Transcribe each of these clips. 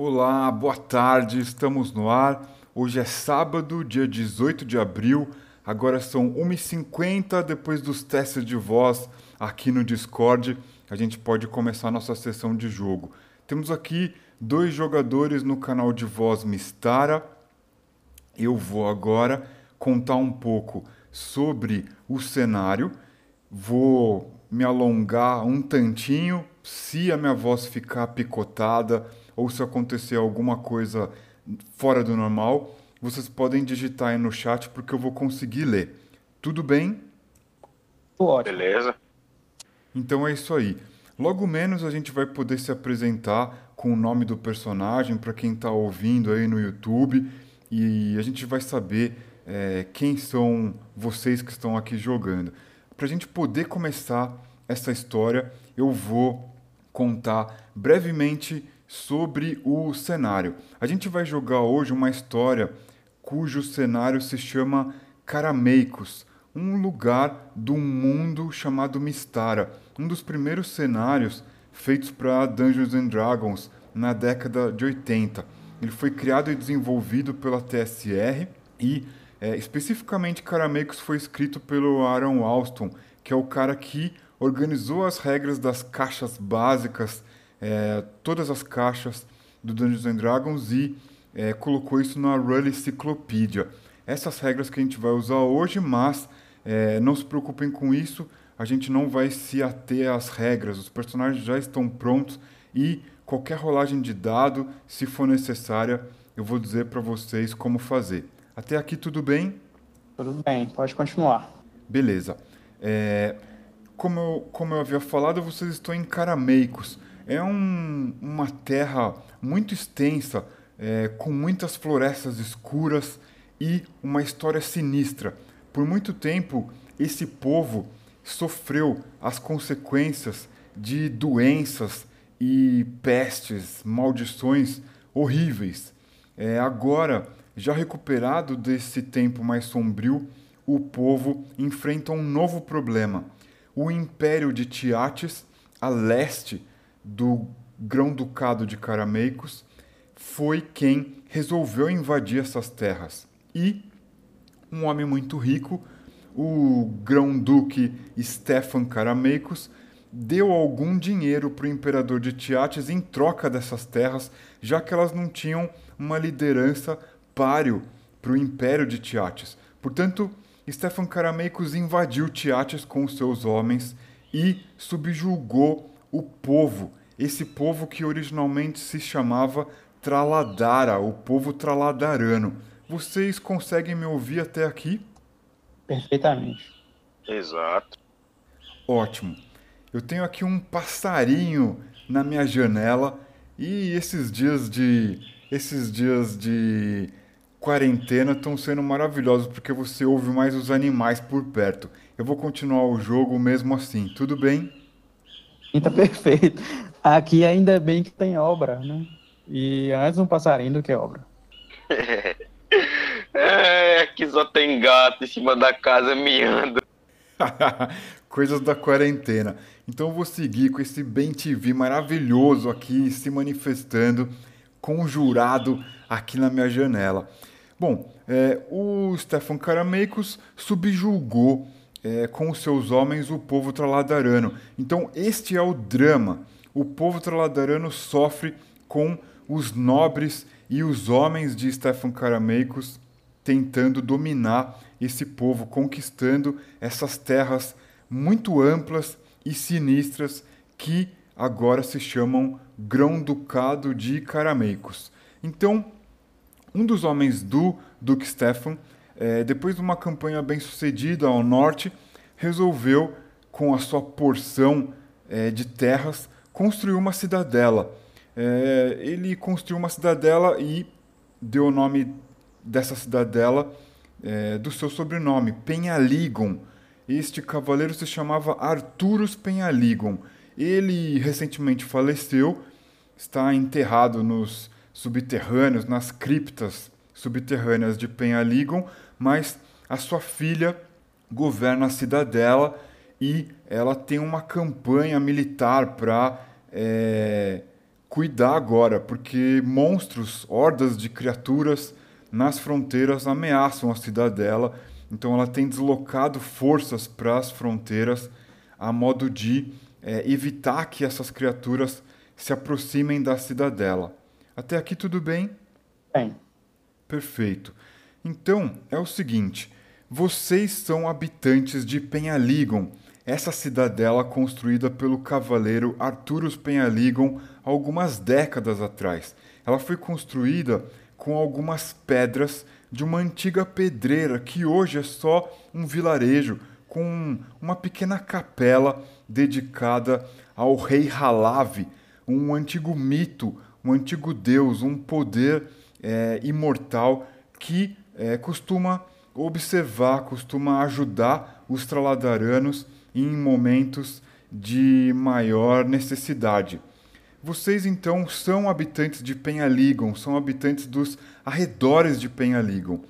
Olá, boa tarde, estamos no ar. Hoje é sábado, dia 18 de abril. Agora são 1h50 depois dos testes de voz aqui no Discord. A gente pode começar nossa sessão de jogo. Temos aqui dois jogadores no canal de voz Mistara. Eu vou agora contar um pouco sobre o cenário. Vou me alongar um tantinho. Se a minha voz ficar picotada ou se acontecer alguma coisa fora do normal, vocês podem digitar aí no chat porque eu vou conseguir ler. Tudo bem? Ótimo. Beleza. Então é isso aí. Logo menos a gente vai poder se apresentar com o nome do personagem para quem está ouvindo aí no YouTube e a gente vai saber é, quem são vocês que estão aqui jogando. Para a gente poder começar essa história, eu vou contar brevemente sobre o cenário. A gente vai jogar hoje uma história cujo cenário se chama Carameicos, um lugar do mundo chamado Mistara, um dos primeiros cenários feitos para Dungeons and Dragons na década de 80. Ele foi criado e desenvolvido pela TSR e é, especificamente Carameicos foi escrito pelo Aaron Alston, que é o cara que organizou as regras das caixas básicas é, todas as caixas do Dungeons and Dragons e é, colocou isso na Rally Cyclopedia. Essas regras que a gente vai usar hoje, mas é, não se preocupem com isso, a gente não vai se ater às regras, os personagens já estão prontos e qualquer rolagem de dado, se for necessária, eu vou dizer para vocês como fazer. Até aqui tudo bem? Tudo bem, pode continuar. Beleza. É, como, eu, como eu havia falado, vocês estão em Carameicos. É um, uma terra muito extensa, é, com muitas florestas escuras e uma história sinistra. Por muito tempo, esse povo sofreu as consequências de doenças e pestes, maldições horríveis. É, agora, já recuperado desse tempo mais sombrio, o povo enfrenta um novo problema. O Império de Tiates, a leste do Grão-Ducado de Carameicos, foi quem resolveu invadir essas terras. E um homem muito rico, o Grão-Duque Stefan Carameicos, deu algum dinheiro para o imperador de Tiates em troca dessas terras, já que elas não tinham uma liderança páreo para o império de Tiates. Portanto, Stefan Carameicos invadiu Tiates com seus homens e subjugou o povo esse povo que originalmente se chamava Traladara, o povo traladarano. Vocês conseguem me ouvir até aqui? Perfeitamente. Exato. Ótimo. Eu tenho aqui um passarinho na minha janela e esses dias de esses dias de quarentena estão sendo maravilhosos porque você ouve mais os animais por perto. Eu vou continuar o jogo mesmo assim. Tudo bem? Tá perfeito. Aqui ainda bem que tem obra, né? E antes um passarinho do que obra. É, aqui só tem gato em cima da casa miando. Coisas da quarentena. Então eu vou seguir com esse Bem TV maravilhoso aqui se manifestando, conjurado aqui na minha janela. Bom, é, o Stefan Karameikos subjulgou é, com os seus homens o povo traladarano. Então este é o drama o povo traladarano sofre com os nobres e os homens de Stefan Karameikos tentando dominar esse povo, conquistando essas terras muito amplas e sinistras que agora se chamam Grão-Ducado de Carameicos. Então, um dos homens do Duque Stefan, é, depois de uma campanha bem sucedida ao norte, resolveu, com a sua porção é, de terras, construiu uma cidadela. É, ele construiu uma cidadela e deu o nome dessa cidadela é, do seu sobrenome, Penhaligon. Este cavaleiro se chamava Arturus Penhaligon. Ele recentemente faleceu, está enterrado nos subterrâneos, nas criptas subterrâneas de Penhaligon, mas a sua filha governa a cidadela e ela tem uma campanha militar para é, cuidar agora, porque monstros, hordas de criaturas nas fronteiras ameaçam a cidadela. Então ela tem deslocado forças para as fronteiras a modo de é, evitar que essas criaturas se aproximem da cidadela. Até aqui tudo bem? Bem, Perfeito. Então, é o seguinte: vocês são habitantes de Penhaligon, essa cidadela construída pelo cavaleiro Arturus Penhaligon algumas décadas atrás. Ela foi construída com algumas pedras de uma antiga pedreira que hoje é só um vilarejo com uma pequena capela dedicada ao rei Halav, um antigo mito, um antigo deus, um poder é, imortal que é, costuma observar, costuma ajudar os Traladaranos em momentos de maior necessidade. Vocês então são habitantes de Penhaligon, são habitantes dos arredores de Penhaligon.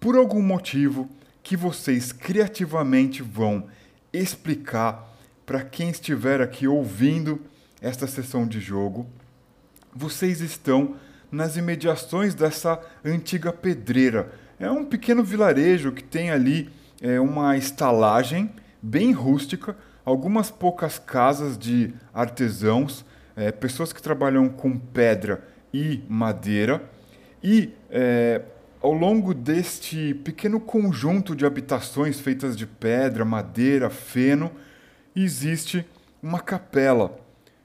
Por algum motivo que vocês criativamente vão explicar para quem estiver aqui ouvindo esta sessão de jogo, vocês estão nas imediações dessa antiga pedreira. É um pequeno vilarejo que tem ali é, uma estalagem bem rústica, algumas poucas casas de artesãos, é, pessoas que trabalham com pedra e madeira. E é, ao longo deste pequeno conjunto de habitações feitas de pedra, madeira, feno, existe uma capela.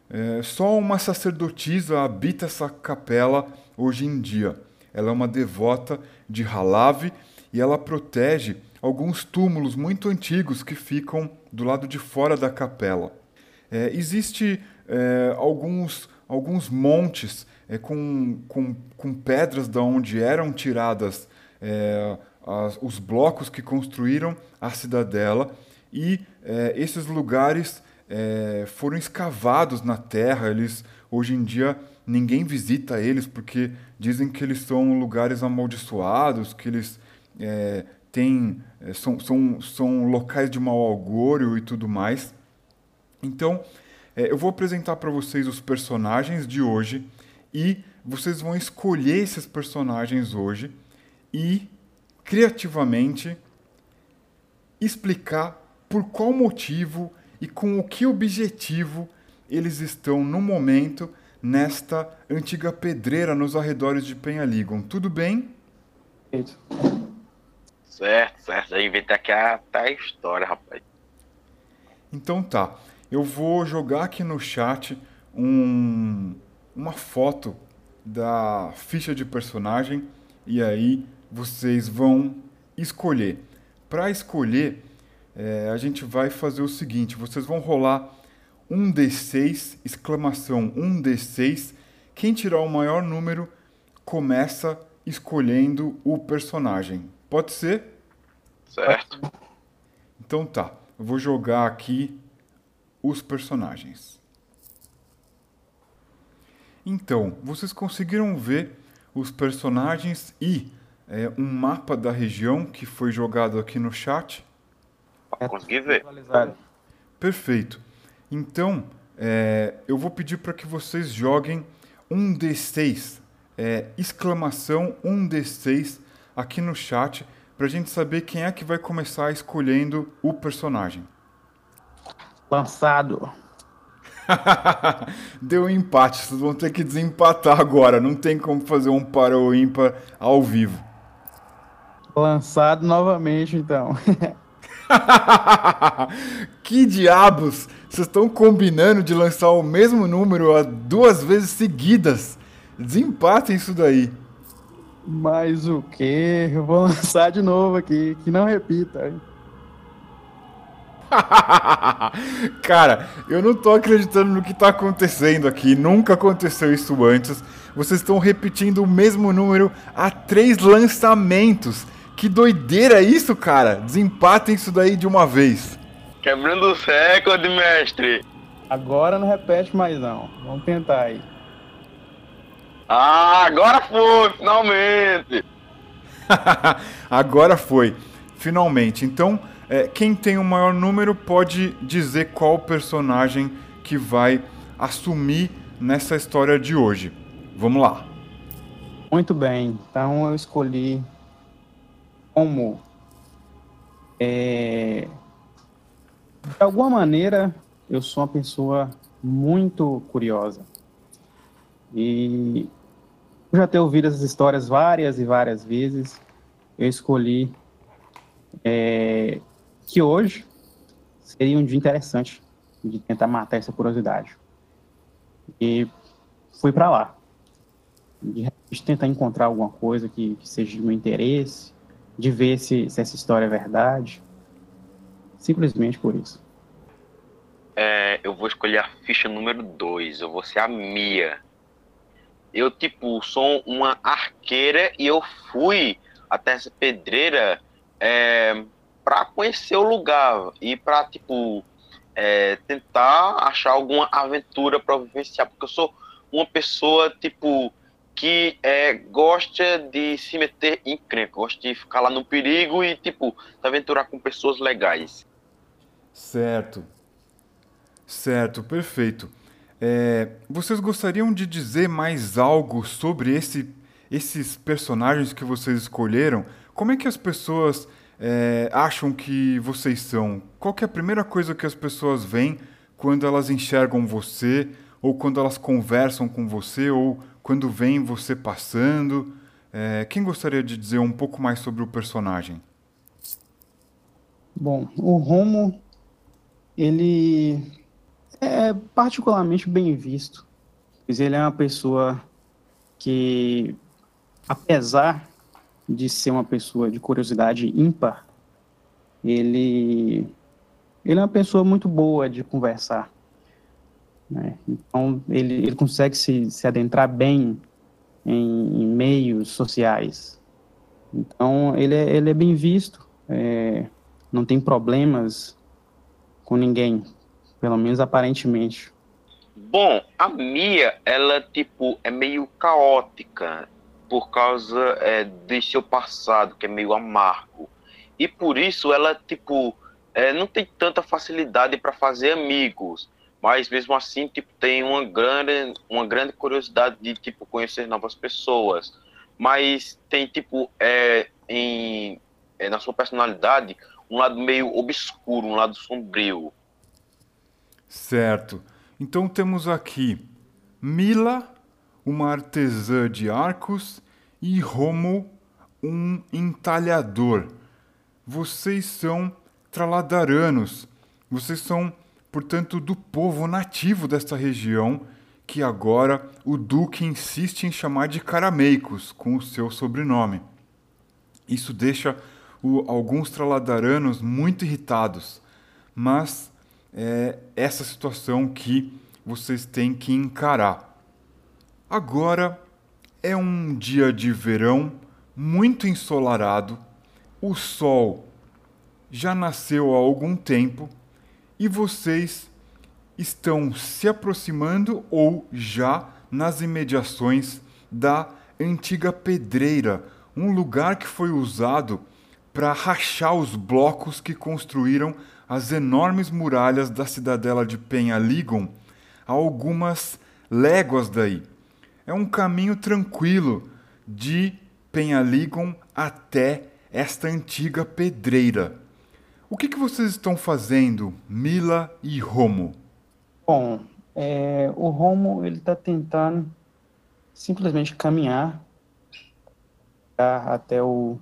É, só uma sacerdotisa habita essa capela hoje em dia. Ela é uma devota de Halav e ela protege alguns túmulos muito antigos que ficam do lado de fora da capela. É, existe é, alguns, alguns montes é, com, com, com pedras da onde eram tiradas é, as, os blocos que construíram a cidadela e é, esses lugares é, foram escavados na terra. Eles hoje em dia ninguém visita eles porque dizem que eles são lugares amaldiçoados, que eles têm, é, são, são, são locais de mau augúrio e tudo mais. Então, é, eu vou apresentar para vocês os personagens de hoje e vocês vão escolher esses personagens hoje e criativamente explicar por qual motivo e com o que objetivo eles estão no momento nesta antiga pedreira nos arredores de Penhaligon. Tudo bem? Perfeito. Certo, certo. Já inventei aqui a, tá a história, rapaz. Então tá. Eu vou jogar aqui no chat um, uma foto da ficha de personagem e aí vocês vão escolher. Para escolher, é, a gente vai fazer o seguinte: vocês vão rolar um D6, exclamação um D6. Quem tirar o maior número começa escolhendo o personagem. Pode ser? Certo. Então tá. Eu vou jogar aqui os personagens. Então, vocês conseguiram ver os personagens e é, um mapa da região que foi jogado aqui no chat? Consegui ver. Perfeito. Então, é, eu vou pedir para que vocês joguem um D6, é, exclamação um D6 aqui no chat, para a gente saber quem é que vai começar escolhendo o personagem. Lançado. Deu um empate, vocês vão ter que desempatar agora. Não tem como fazer um para ou ímpar ao vivo. Lançado novamente, então. que diabos! Vocês estão combinando de lançar o mesmo número duas vezes seguidas. Desempatem isso daí. Mas o quê? Eu vou lançar de novo aqui, que não repita. hein? Cara, eu não tô acreditando no que tá acontecendo aqui. Nunca aconteceu isso antes. Vocês estão repetindo o mesmo número a três lançamentos. Que doideira é isso, cara? Desempatem isso daí de uma vez. Quebrando os recordes, mestre. Agora não repete mais não. Vamos tentar aí. Ah, agora foi, finalmente. Agora foi, finalmente. Então, é, quem tem o maior número pode dizer qual personagem que vai assumir nessa história de hoje. Vamos lá. Muito bem, então eu escolhi como é, de alguma maneira eu sou uma pessoa muito curiosa e já ter ouvido essas histórias várias e várias vezes, eu escolhi é, que hoje seria um dia interessante de tentar matar essa curiosidade. E fui para lá. De repente, tentar encontrar alguma coisa que, que seja de meu interesse, de ver se, se essa história é verdade. Simplesmente por isso. É, eu vou escolher a ficha número 2. Eu vou ser a Mia. Eu, tipo, sou uma arqueira e eu fui até essa pedreira é, para conhecer o lugar e para, tipo, é, tentar achar alguma aventura para vivenciar. Porque eu sou uma pessoa, tipo, que é, gosta de se meter em crime, gosta de ficar lá no perigo e, tipo, se aventurar com pessoas legais. Certo. Certo, perfeito. É, vocês gostariam de dizer mais algo sobre esse, esses personagens que vocês escolheram? Como é que as pessoas é, acham que vocês são? Qual é a primeira coisa que as pessoas veem quando elas enxergam você, ou quando elas conversam com você, ou quando veem você passando? É, quem gostaria de dizer um pouco mais sobre o personagem? Bom, o Romo, ele é particularmente bem visto. Pois ele é uma pessoa que, apesar de ser uma pessoa de curiosidade ímpar, ele, ele é uma pessoa muito boa de conversar. Né? Então, ele, ele consegue se, se adentrar bem em, em meios sociais. Então, ele é, ele é bem visto, é, não tem problemas com ninguém, pelo menos aparentemente. Bom, a Mia, ela, tipo, é meio caótica por causa é, de seu passado, que é meio amargo. E por isso ela, tipo, é, não tem tanta facilidade para fazer amigos. Mas mesmo assim, tipo, tem uma grande, uma grande curiosidade de, tipo, conhecer novas pessoas. Mas tem, tipo, é, em, é, na sua personalidade, um lado meio obscuro, um lado sombrio. Certo. Então temos aqui Mila, uma artesã de arcos, e Romo, um entalhador. Vocês são traladaranos. Vocês são, portanto, do povo nativo desta região, que agora o Duque insiste em chamar de carameicos, com o seu sobrenome. Isso deixa o, alguns traladaranos muito irritados, mas é essa situação que vocês têm que encarar. Agora é um dia de verão muito ensolarado, o sol já nasceu há algum tempo e vocês estão se aproximando ou já nas imediações da antiga pedreira, um lugar que foi usado para rachar os blocos que construíram as enormes muralhas da cidadela de Penhaligon a algumas léguas daí. É um caminho tranquilo de Penhaligon até esta antiga pedreira. O que, que vocês estão fazendo, Mila e Romo? Bom, é, o Romo ele está tentando simplesmente caminhar até o,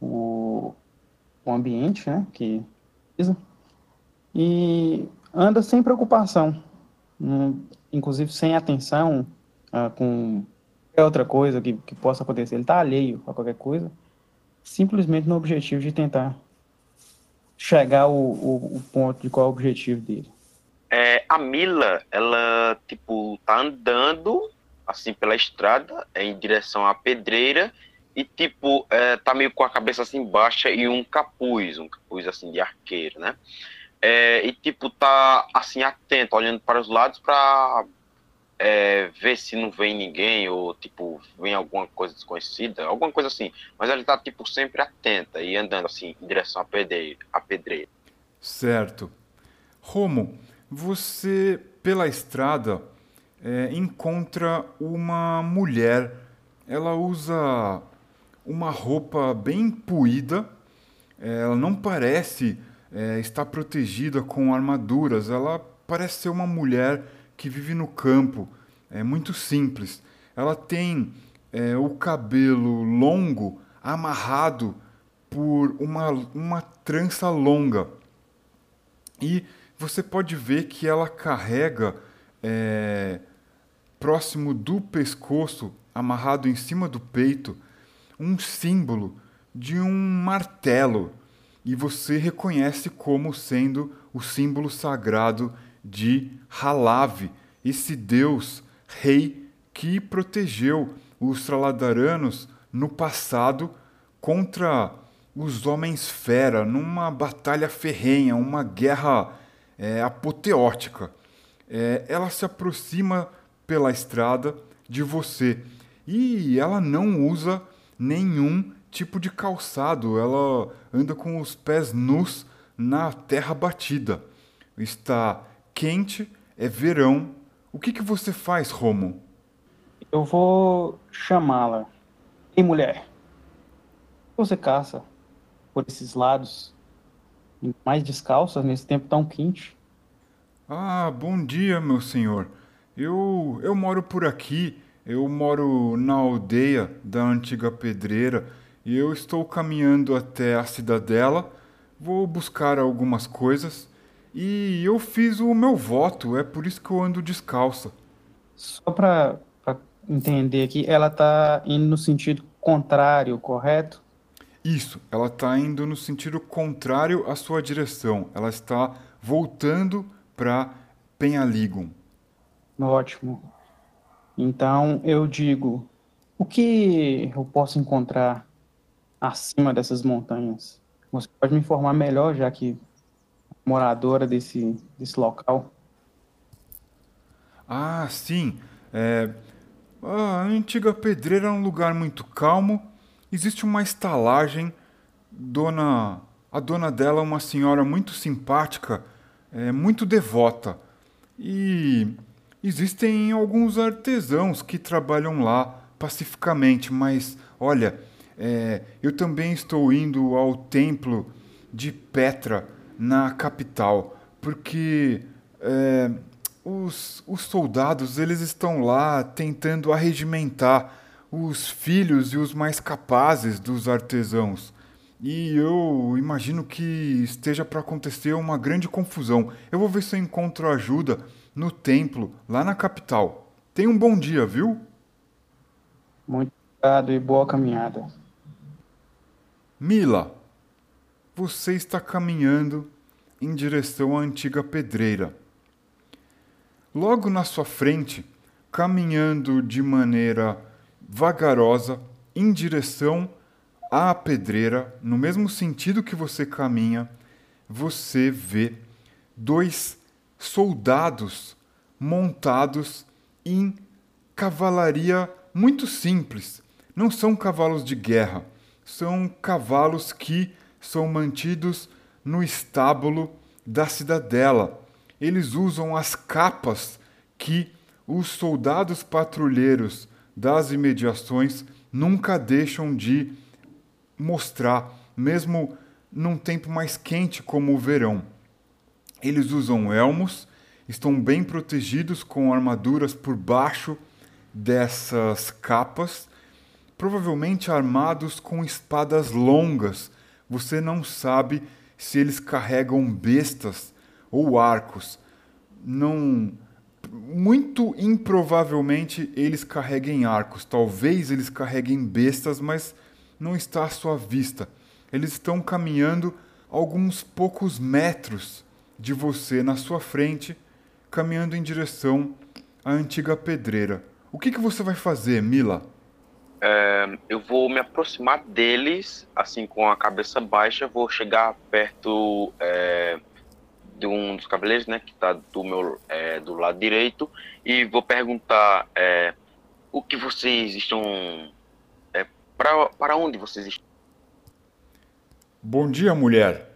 o, o ambiente, né, que e anda sem preocupação, inclusive sem atenção uh, com qualquer outra coisa que, que possa acontecer. Ele está alheio a qualquer coisa, simplesmente no objetivo de tentar chegar ao, o o ponto de qual é o objetivo dele. É, a Mila, ela, tipo, tá andando, assim, pela estrada, em direção à pedreira, e tipo, é, tá meio com a cabeça assim baixa e um capuz, um capuz assim de arqueiro, né? É, e tipo, tá assim atento, olhando para os lados para é, ver se não vem ninguém ou tipo, vem alguma coisa desconhecida, alguma coisa assim. Mas ela tá tipo sempre atenta e andando assim em direção à pedreira. À pedreira. Certo. Romo, você pela estrada é, encontra uma mulher. Ela usa uma roupa bem puída, é, ela não parece é, estar protegida com armaduras, ela parece ser uma mulher que vive no campo, é muito simples. Ela tem é, o cabelo longo amarrado por uma, uma trança longa. E você pode ver que ela carrega é, próximo do pescoço, amarrado em cima do peito, um símbolo de um martelo. E você reconhece como sendo o símbolo sagrado de Halave, esse deus rei que protegeu os Traladaranos no passado contra os homens fera numa batalha ferrenha, uma guerra é, apoteótica. É, ela se aproxima pela estrada de você e ela não usa nenhum tipo de calçado, ela anda com os pés nus na terra batida. Está quente, é verão. O que, que você faz, Romo? Eu vou chamá-la. Ei, mulher. Você caça por esses lados, mais descalças nesse tempo tão quente? Ah, bom dia, meu senhor. Eu, eu moro por aqui. Eu moro na aldeia da antiga pedreira e eu estou caminhando até a cidadela. Vou buscar algumas coisas e eu fiz o meu voto. É por isso que eu ando descalça. Só para entender aqui, ela está indo no sentido contrário, correto? Isso, ela está indo no sentido contrário à sua direção. Ela está voltando para Penhaligum. Ótimo. Então eu digo, o que eu posso encontrar acima dessas montanhas? Você pode me informar melhor, já que moradora desse, desse local? Ah, sim. É, a antiga pedreira é um lugar muito calmo. Existe uma estalagem. Dona, a dona dela é uma senhora muito simpática, é, muito devota. E existem alguns artesãos que trabalham lá pacificamente, mas olha, é, eu também estou indo ao templo de Petra na capital, porque é, os, os soldados eles estão lá tentando arregimentar os filhos e os mais capazes dos artesãos. E eu imagino que esteja para acontecer uma grande confusão. Eu vou ver se eu encontro ajuda no templo, lá na capital. Tenha um bom dia, viu? Muito obrigado e boa caminhada. Mila, você está caminhando em direção à antiga pedreira. Logo na sua frente, caminhando de maneira vagarosa em direção à pedreira, no mesmo sentido que você caminha, você vê dois soldados montados em cavalaria muito simples. Não são cavalos de guerra, são cavalos que são mantidos no estábulo da cidadela eles usam as capas que os soldados patrulheiros das imediações nunca deixam de mostrar, mesmo num tempo mais quente como o verão. Eles usam elmos, estão bem protegidos com armaduras por baixo dessas capas, provavelmente armados com espadas longas. Você não sabe se eles carregam bestas ou arcos. Não muito improvavelmente eles carreguem arcos, talvez eles carreguem bestas, mas não está à sua vista. Eles estão caminhando alguns poucos metros de você na sua frente, caminhando em direção à antiga pedreira. O que, que você vai fazer, Mila? É, eu vou me aproximar deles, assim, com a cabeça baixa, vou chegar perto é, de um dos cabeleireiros, né, que está do meu é, do lado direito, e vou perguntar é, o que vocês estão é, para para onde vocês estão? Bom dia, mulher.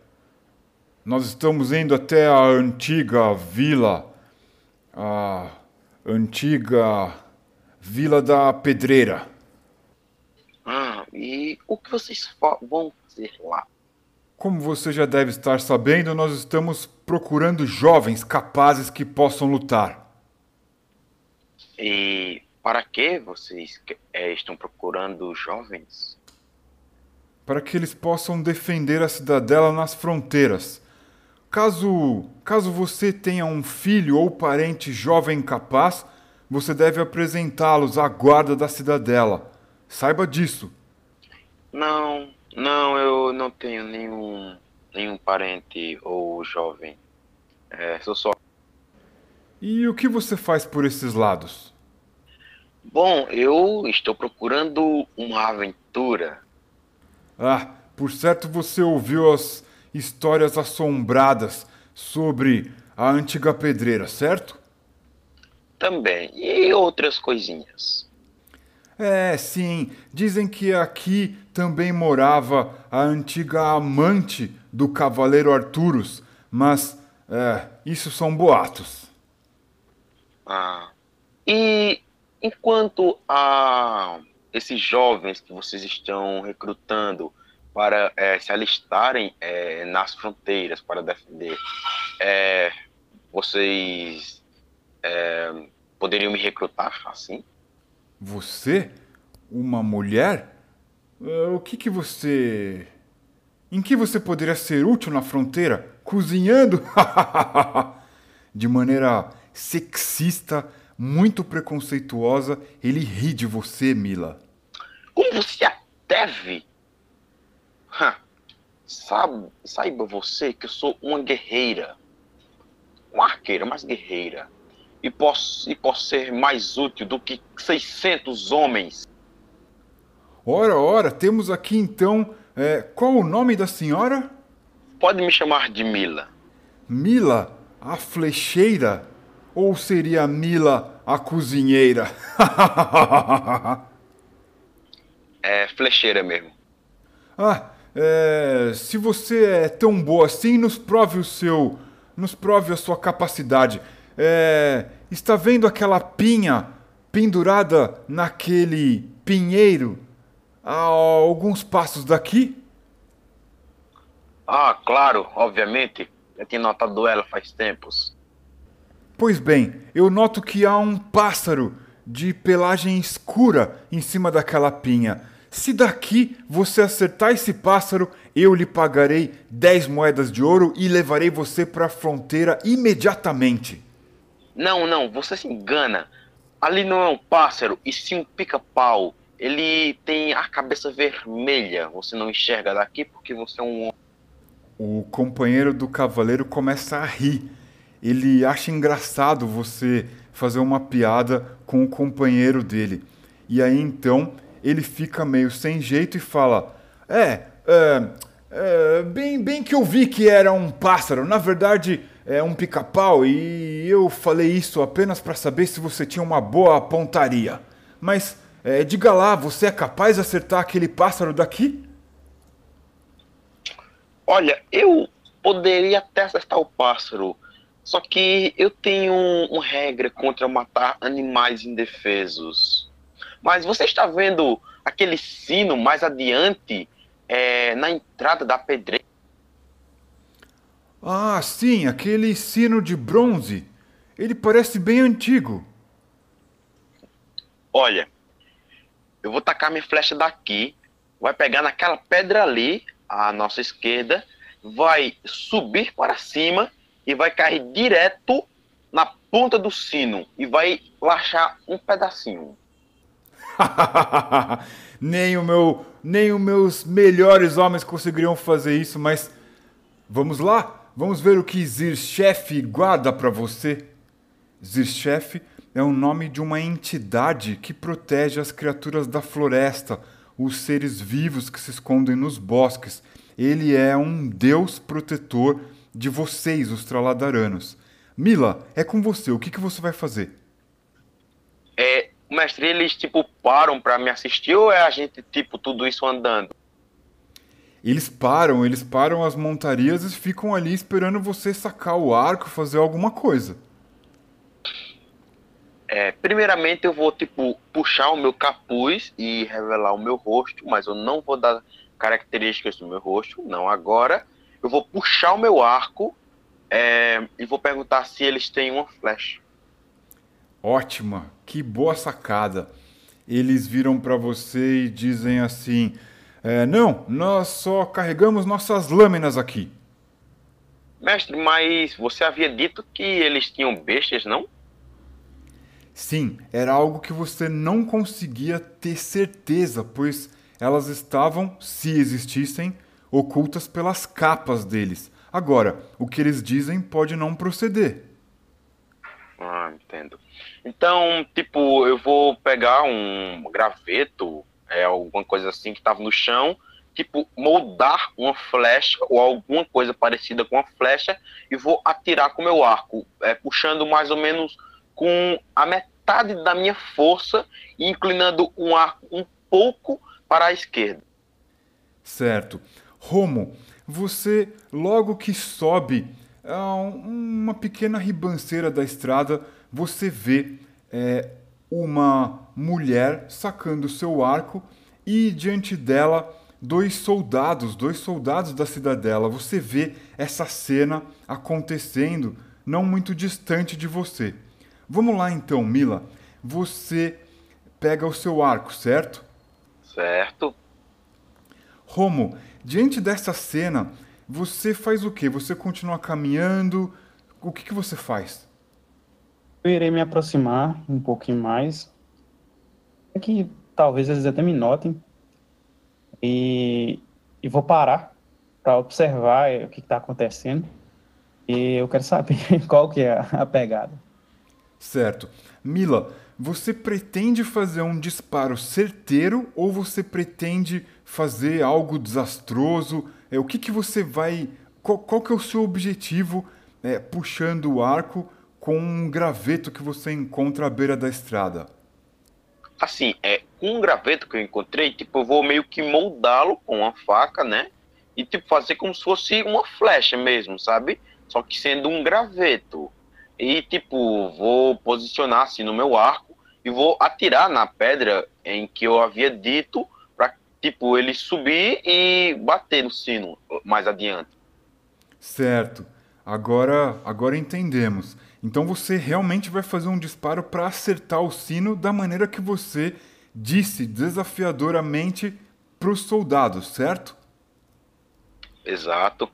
Nós estamos indo até a antiga vila, a, antiga Vila da Pedreira. Ah, e o que vocês vão fazer lá? Como você já deve estar sabendo, nós estamos procurando jovens capazes que possam lutar. E para que vocês eh, estão procurando jovens? para que eles possam defender a cidadela nas fronteiras. Caso, caso você tenha um filho ou parente jovem capaz, você deve apresentá-los à guarda da cidadela. Saiba disso. Não, não, eu não tenho nenhum, nenhum parente ou jovem. É, sou só. E o que você faz por esses lados? Bom, eu estou procurando uma aventura. Ah, por certo você ouviu as histórias assombradas sobre a antiga pedreira, certo? Também. E outras coisinhas. É, sim. Dizem que aqui também morava a antiga amante do cavaleiro Arturus, mas é, isso são boatos. Ah. E enquanto a esses jovens que vocês estão recrutando para eh, se alistarem eh, nas fronteiras para defender, eh, vocês poderiam me recrutar assim? Você? Uma mulher? É, o que que você. Em que você poderia ser útil na fronteira? Cozinhando? de maneira sexista, muito preconceituosa, ele ri de você, Mila. Como você deve? Sabe, saiba você que eu sou uma guerreira. Uma arqueira, mas guerreira. E posso, e posso ser mais útil do que 600 homens. Ora, ora, temos aqui então. é, qual o nome da senhora? Pode me chamar de Mila. Mila, a flecheira? Ou seria Mila, a cozinheira? É flecheira mesmo. ah, é, se você é tão boa assim, nos prove o seu. Nos prove a sua capacidade. É, está vendo aquela pinha pendurada naquele pinheiro a alguns passos daqui? Ah, claro, obviamente. Eu tinha notado ela faz tempos. Pois bem, eu noto que há um pássaro de pelagem escura em cima daquela pinha. Se daqui você acertar esse pássaro, eu lhe pagarei 10 moedas de ouro e levarei você para a fronteira imediatamente. Não, não, você se engana. Ali não é um pássaro, e sim um pica-pau. Ele tem a cabeça vermelha. Você não enxerga daqui porque você é um homem. O companheiro do cavaleiro começa a rir. Ele acha engraçado você fazer uma piada com o companheiro dele. E aí então ele fica meio sem jeito e fala: É, é, é, bem, bem que eu vi que era um pássaro. Na verdade, é um pica-pau. E eu falei isso apenas para saber se você tinha uma boa pontaria. Mas é, diga lá, você é capaz de acertar aquele pássaro daqui? Olha, eu poderia até acertar o pássaro, só que eu tenho um- uma regra contra matar animais indefesos. Mas você está vendo aquele sino mais adiante, é, na entrada da pedreira? Ah, sim, aquele sino de bronze. Ele parece bem antigo. Olha, eu vou tacar minha flecha daqui, vai pegar naquela pedra ali, à nossa esquerda, vai subir para cima e vai cair direto na ponta do sino e vai lachar um pedacinho. nem o meu, nem os meus melhores homens conseguiriam fazer isso, mas vamos lá, vamos ver o que Zirchef guarda para você. Zirchef é o nome de uma entidade que protege as criaturas da floresta, os seres vivos que se escondem nos bosques. Ele é um deus protetor de vocês, os Traladaranos. Mila, é com você. O que, que você vai fazer? É, mestre, eles tipo param para me assistir ou é a gente tipo tudo isso andando? Eles param, eles param as montarias e ficam ali esperando você sacar o arco, fazer alguma coisa. É, primeiramente eu vou, tipo, puxar o meu capuz e revelar o meu rosto, mas eu não vou dar características do meu rosto, não agora. Eu vou puxar o meu arco é, e vou perguntar se eles têm uma flecha. Ótima, que boa sacada. Eles viram para você e dizem assim: é, Não, nós só carregamos nossas lâminas aqui. Mestre, mas você havia dito que eles tinham bestas, não? Sim, era algo que você não conseguia ter certeza, pois elas estavam, se existissem, ocultas pelas capas deles. Agora, o que eles dizem pode não proceder. Ah, entendo. Então, tipo, eu vou pegar um graveto, é, alguma coisa assim que estava no chão, tipo, moldar uma flecha ou alguma coisa parecida com uma flecha e vou atirar com meu arco, é, puxando mais ou menos com a metade da minha força e inclinando um arco um pouco para a esquerda. Certo. Romo, você logo que sobe uma pequena ribanceira da estrada, você vê é, uma mulher sacando seu arco e diante dela dois soldados, dois soldados da cidadela. Você vê essa cena acontecendo não muito distante de você. Vamos lá então, Mila. Você pega o seu arco, certo? Certo. Romo, diante dessa cena, você faz o quê? Você continua caminhando? O que, que você faz? Eu irei me aproximar um pouquinho mais. É que talvez eles até me notem. E, e vou parar para observar o que está acontecendo. E eu quero saber qual que é a pegada. Certo. Mila, você pretende fazer um disparo certeiro ou você pretende fazer algo desastroso? É, o que, que você vai. Qual, qual que é o seu objetivo é, puxando o arco com um graveto que você encontra à beira da estrada? Assim, é com um graveto que eu encontrei, tipo, eu vou meio que moldá-lo com uma faca, né? E tipo, fazer como se fosse uma flecha mesmo, sabe? Só que sendo um graveto. E tipo, vou posicionar assim no meu arco e vou atirar na pedra em que eu havia dito para tipo ele subir e bater no sino mais adiante. Certo. Agora, agora entendemos. Então você realmente vai fazer um disparo para acertar o sino da maneira que você disse desafiadoramente para os soldados, certo? Exato.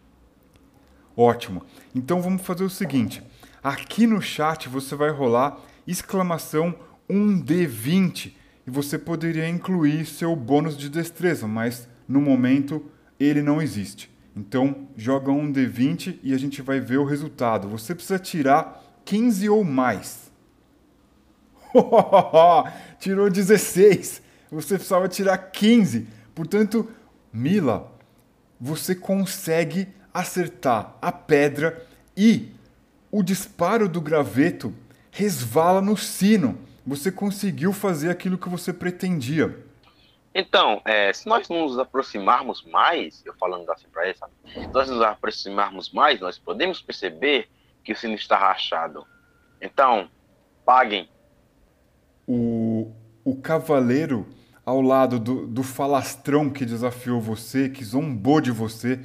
Ótimo. Então vamos fazer o seguinte: aqui no chat você vai rolar exclamação 1D20 e você poderia incluir seu bônus de destreza, mas no momento ele não existe. Então joga um D20 e a gente vai ver o resultado. Você precisa tirar 15 ou mais. Tirou 16. Você precisava tirar 15. Portanto, Mila, você consegue acertar a pedra e o disparo do graveto resvala no sino. Você conseguiu fazer aquilo que você pretendia. Então, é, se nós nos aproximarmos mais, eu falando assim para ele, sabe? Se nós nos aproximarmos mais, nós podemos perceber que o sino está rachado. Então, paguem. O, o cavaleiro ao lado do, do falastrão que desafiou você, que zombou de você,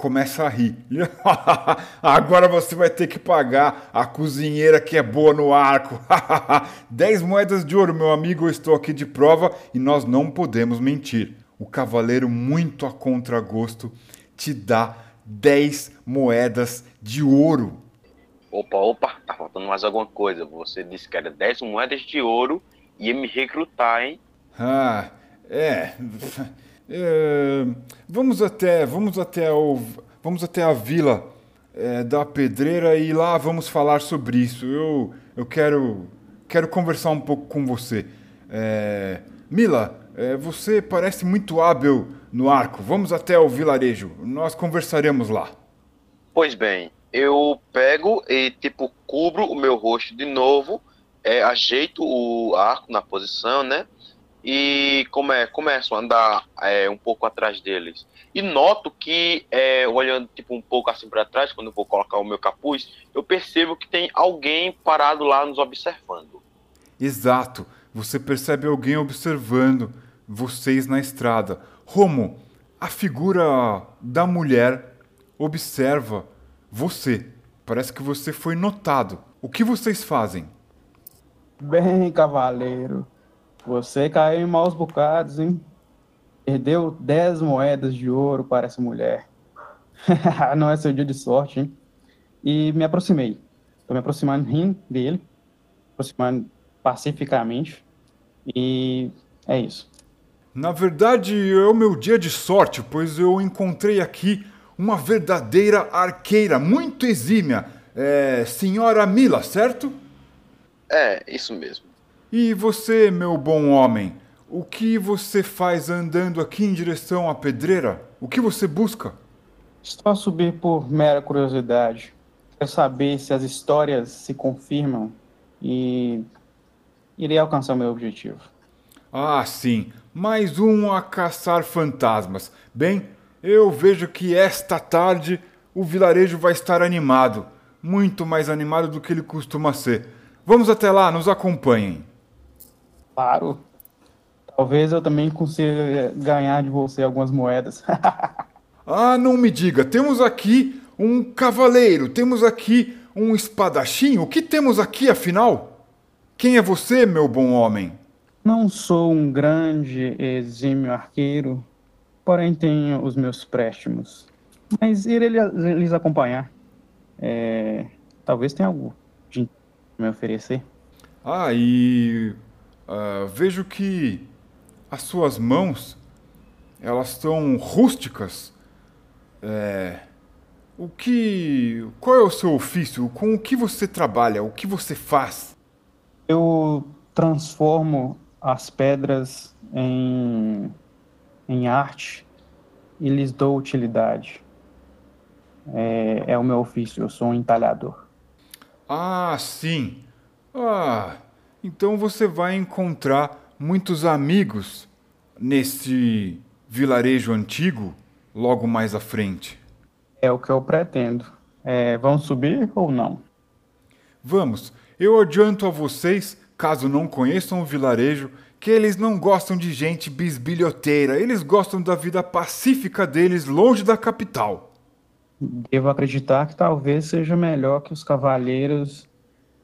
começa a rir. Agora você vai ter que pagar a cozinheira que é boa no arco. 10 moedas de ouro, meu amigo, eu estou aqui de prova e nós não podemos mentir. O cavaleiro, muito a contragosto, te dá 10 moedas de ouro. Opa, opa, tá faltando mais alguma coisa. Você disse que era 10 moedas de ouro e ia me recrutar, hein? Ah, é. é vamos até, vamos até o, vamos até a vila é, da pedreira e lá vamos falar sobre isso. Eu, eu quero, quero conversar um pouco com você. É, Mila, é, você parece muito hábil no arco. Vamos até o vilarejo. Nós conversaremos lá. Pois bem, eu pego e, tipo, cubro o meu rosto de novo, é, ajeito o arco na posição, né? E come, começo a andar é, um pouco atrás deles. E noto que, é, olhando tipo um pouco assim para trás, quando eu vou colocar o meu capuz, eu percebo que tem alguém parado lá nos observando. Exato. Você percebe alguém observando vocês na estrada. Romo, a figura da mulher observa você. Parece que você foi notado. O que vocês fazem? Bem, cavaleiro, você caiu em maus bocados, hein? Perdeu 10 moedas de ouro para essa mulher. Não é seu dia de sorte, hein? E me aproximei. Estou me aproximando rindo dele, aproximando pacificamente. E é isso. Na verdade, é o meu dia de sorte, pois eu encontrei aqui uma verdadeira arqueira muito exímia. É, senhora Mila, certo? É, isso mesmo. E você, meu bom homem, o que você faz andando aqui em direção à pedreira? O que você busca? Estou a subir por mera curiosidade. Quero saber se as histórias se confirmam e irei alcançar o meu objetivo. Ah, sim, mais um a caçar fantasmas. Bem, eu vejo que esta tarde o vilarejo vai estar animado, muito mais animado do que ele costuma ser. Vamos até lá, nos acompanhem. Claro. Talvez eu também consiga ganhar de você algumas moedas. ah, não me diga, temos aqui um cavaleiro, temos aqui um espadachim. O que temos aqui afinal? Quem é você, meu bom homem? Não sou um grande exímio arqueiro, porém tenho os meus préstimos. Mas irei lhes acompanhar. É, talvez tenha algo de me oferecer. Ah, e uh, vejo que as suas mãos elas são rústicas. É, o que, qual é o seu ofício? Com o que você trabalha? O que você faz? Eu transformo as pedras em, em arte e lhes dou utilidade. É, é o meu ofício, eu sou um entalhador. Ah, sim. Ah, então você vai encontrar muitos amigos nesse vilarejo antigo logo mais à frente. É o que eu pretendo. É, vamos subir ou não? Vamos. Eu adianto a vocês, caso não conheçam o vilarejo, que eles não gostam de gente bisbilhoteira. Eles gostam da vida pacífica deles longe da capital. Devo acreditar que talvez seja melhor que os cavaleiros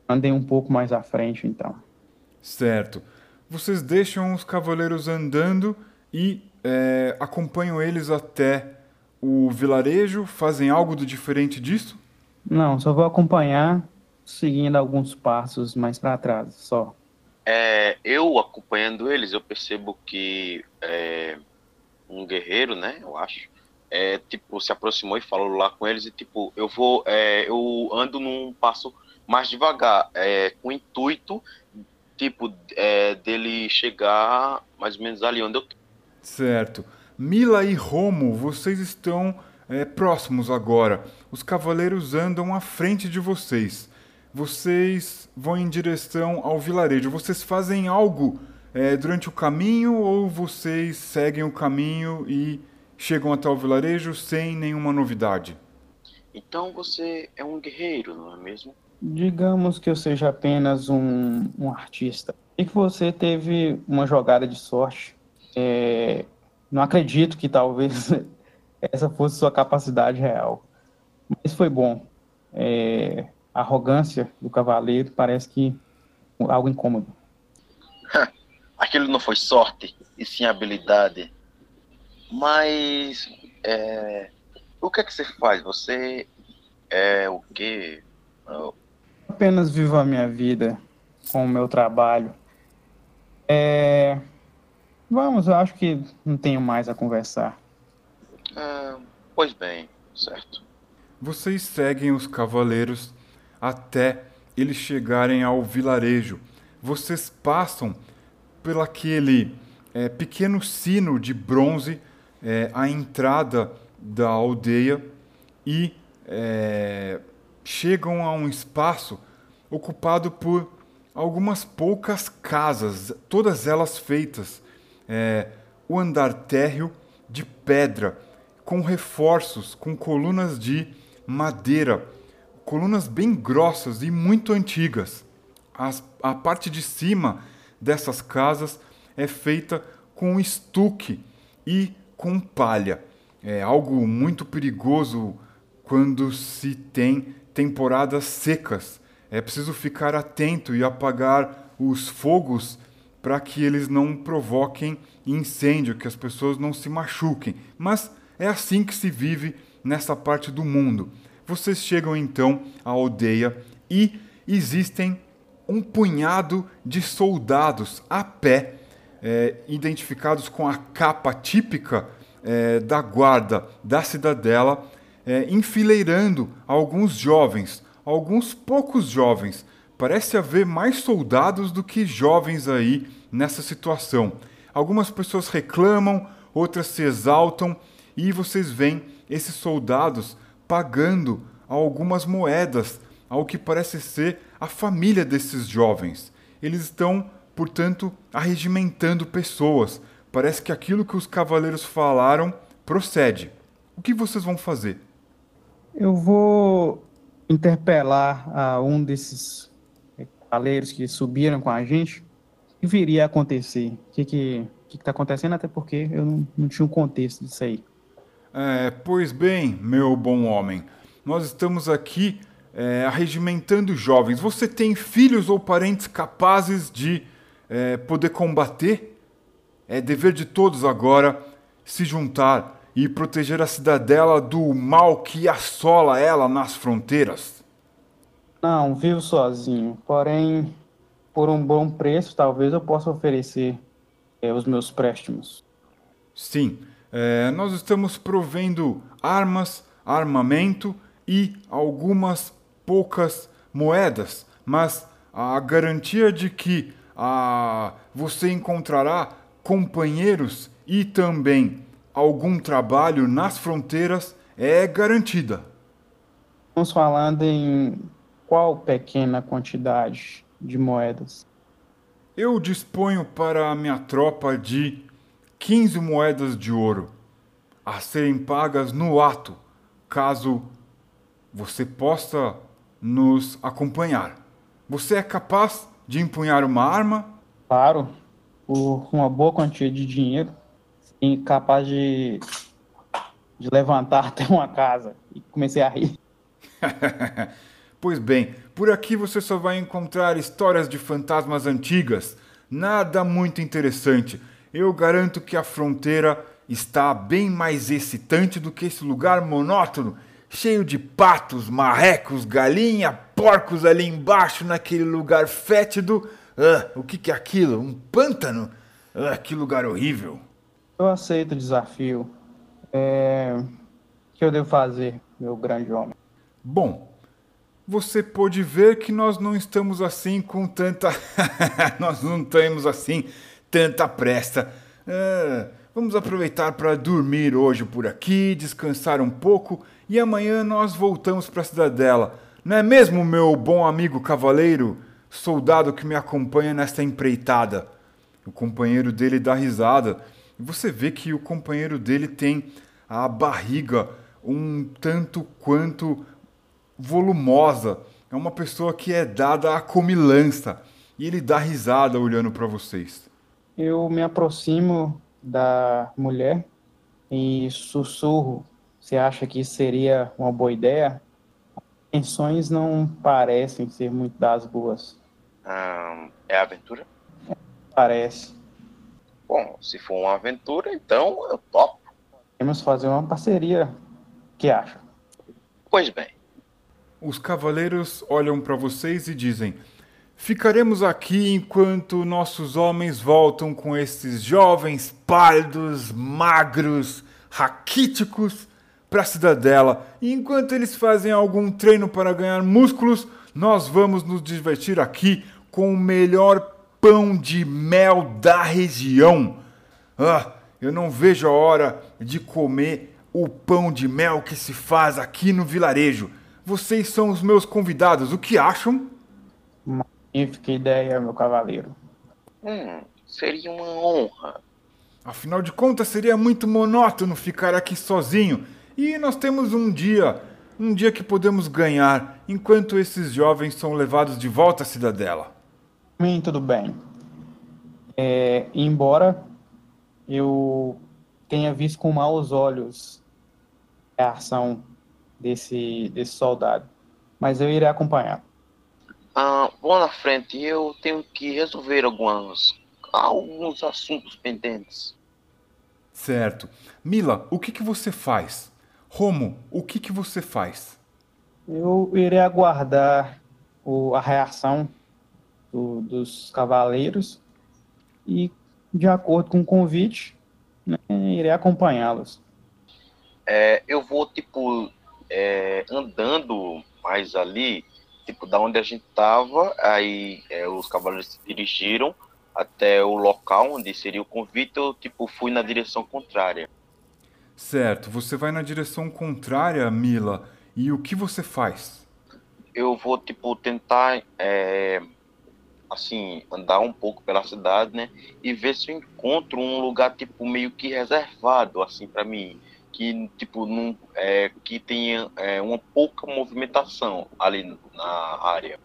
andem um pouco mais à frente, então. Certo. Vocês deixam os cavaleiros andando e é, acompanham eles até o vilarejo? Fazem algo de diferente disso? Não, só vou acompanhar seguindo alguns passos mais para trás, só. É, eu acompanhando eles, eu percebo que é, um guerreiro, né, eu acho, é, tipo, se aproximou e falou lá com eles e, tipo, eu vou, é, eu ando num passo mais devagar, é, com o intuito, tipo, é, dele chegar mais ou menos ali onde eu tô. Certo. Mila e Romo, vocês estão é, próximos agora. Os cavaleiros andam à frente de vocês. Vocês vão em direção ao vilarejo. Vocês fazem algo é, durante o caminho ou vocês seguem o caminho e chegam até o vilarejo sem nenhuma novidade? Então você é um guerreiro, não é mesmo? Digamos que eu seja apenas um, um artista. E que você teve uma jogada de sorte. É, não acredito que talvez essa fosse sua capacidade real. Mas foi bom. É, arrogância do cavaleiro parece que algo incômodo. Aquilo não foi sorte, e sim habilidade. Mas é, o que é que você faz? Você é o quê? Apenas vivo a minha vida com o meu trabalho. É, Vamos, eu acho que não tenho mais a conversar. Ah, pois bem, certo. Vocês seguem os cavaleiros até eles chegarem ao vilarejo. Vocês passam pelaquele é, pequeno sino de bronze é, à entrada da aldeia e é, chegam a um espaço ocupado por algumas poucas casas, todas elas feitas é, o andar térreo de pedra, com reforços, com colunas de madeira, colunas bem grossas e muito antigas. As, a parte de cima dessas casas é feita com estuque e com palha. É algo muito perigoso quando se tem temporadas secas. É preciso ficar atento e apagar os fogos para que eles não provoquem incêndio, que as pessoas não se machuquem. Mas é assim que se vive nessa parte do mundo. Vocês chegam então à aldeia e existem um punhado de soldados a pé, é, identificados com a capa típica é, da guarda da cidadela, é, enfileirando alguns jovens, alguns poucos jovens. Parece haver mais soldados do que jovens aí nessa situação. Algumas pessoas reclamam, outras se exaltam, e vocês veem esses soldados pagando algumas moedas ao que parece ser a família desses jovens. Eles estão, portanto, arregimentando pessoas. Parece que aquilo que os cavaleiros falaram procede. O que vocês vão fazer? Eu vou interpelar a um desses cavaleiros que subiram com a gente. O que viria a acontecer? O que que está acontecendo? Até porque eu não, não tinha um contexto disso aí. É, pois bem, meu bom homem, nós estamos aqui é, arregimentando jovens. Você tem filhos ou parentes capazes de é, poder combater? É dever de todos agora se juntar e proteger a cidadela do mal que assola ela nas fronteiras. Não, vivo sozinho. Porém, por um bom preço, talvez eu possa oferecer é, os meus préstimos. Sim, é, nós estamos provendo armas, armamento e algumas poucas moedas, mas a garantia de que ah, você encontrará companheiros e também algum trabalho nas fronteiras é garantida. Estamos falando em qual pequena quantidade de moedas? Eu disponho para a minha tropa de 15 moedas de ouro a serem pagas no ato, caso você possa nos acompanhar. Você é capaz de empunhar uma arma? Claro, por uma boa quantia de dinheiro e capaz de, de levantar até uma casa. E comecei a rir. pois bem, por aqui você só vai encontrar histórias de fantasmas antigas. Nada muito interessante eu garanto que a fronteira está bem mais excitante do que esse lugar monótono, cheio de patos, marrecos, galinha, porcos ali embaixo naquele lugar fétido. Ah, o que, que é aquilo? Um pântano? Ah, que lugar horrível. Eu aceito o desafio. É... O que eu devo fazer, meu grande homem? Bom, você pode ver que nós não estamos assim com tanta. nós não estamos assim tanta pressa. É, vamos aproveitar para dormir hoje por aqui, descansar um pouco e amanhã nós voltamos para a cidadela. Não é mesmo, meu bom amigo cavaleiro, soldado que me acompanha nesta empreitada? O companheiro dele dá risada você vê que o companheiro dele tem a barriga um tanto quanto volumosa. É uma pessoa que é dada à comilança e ele dá risada olhando para vocês eu me aproximo da mulher e sussurro. Você acha que seria uma boa ideia? As intenções não parecem ser muito das boas. Hum, é aventura? Parece. Bom, se for uma aventura, então eu topo. Vamos fazer uma parceria. O que acha? Pois bem. Os cavaleiros olham para vocês e dizem: Ficaremos aqui enquanto nossos homens voltam com esses jovens pálidos, magros, raquíticos para a cidadela. E enquanto eles fazem algum treino para ganhar músculos, nós vamos nos divertir aqui com o melhor pão de mel da região. Ah, eu não vejo a hora de comer o pão de mel que se faz aqui no vilarejo. Vocês são os meus convidados. O que acham? Magnífica ideia, meu cavaleiro. Hum, seria uma honra. Afinal de contas, seria muito monótono ficar aqui sozinho. E nós temos um dia, um dia que podemos ganhar, enquanto esses jovens são levados de volta à cidadela. Bem, tudo bem. É, embora eu tenha visto com maus olhos a ação desse, desse soldado, mas eu irei acompanhar. Ah, vou na frente, eu tenho que resolver alguns, alguns assuntos pendentes. Certo. Mila, o que, que você faz? Romo, o que, que você faz? Eu irei aguardar o, a reação do, dos cavaleiros e, de acordo com o convite, né, irei acompanhá-los. É, eu vou, tipo, é, andando mais ali, tipo, da onde a gente tava, aí é, os cavaleiros se dirigiram até o local onde seria o convite, eu, tipo, fui na direção contrária. Certo, você vai na direção contrária, Mila, e o que você faz? Eu vou, tipo, tentar, é, assim, andar um pouco pela cidade, né, e ver se eu encontro um lugar, tipo, meio que reservado, assim, para mim, que, tipo, não, é, que tenha é, uma pouca movimentação ali na área.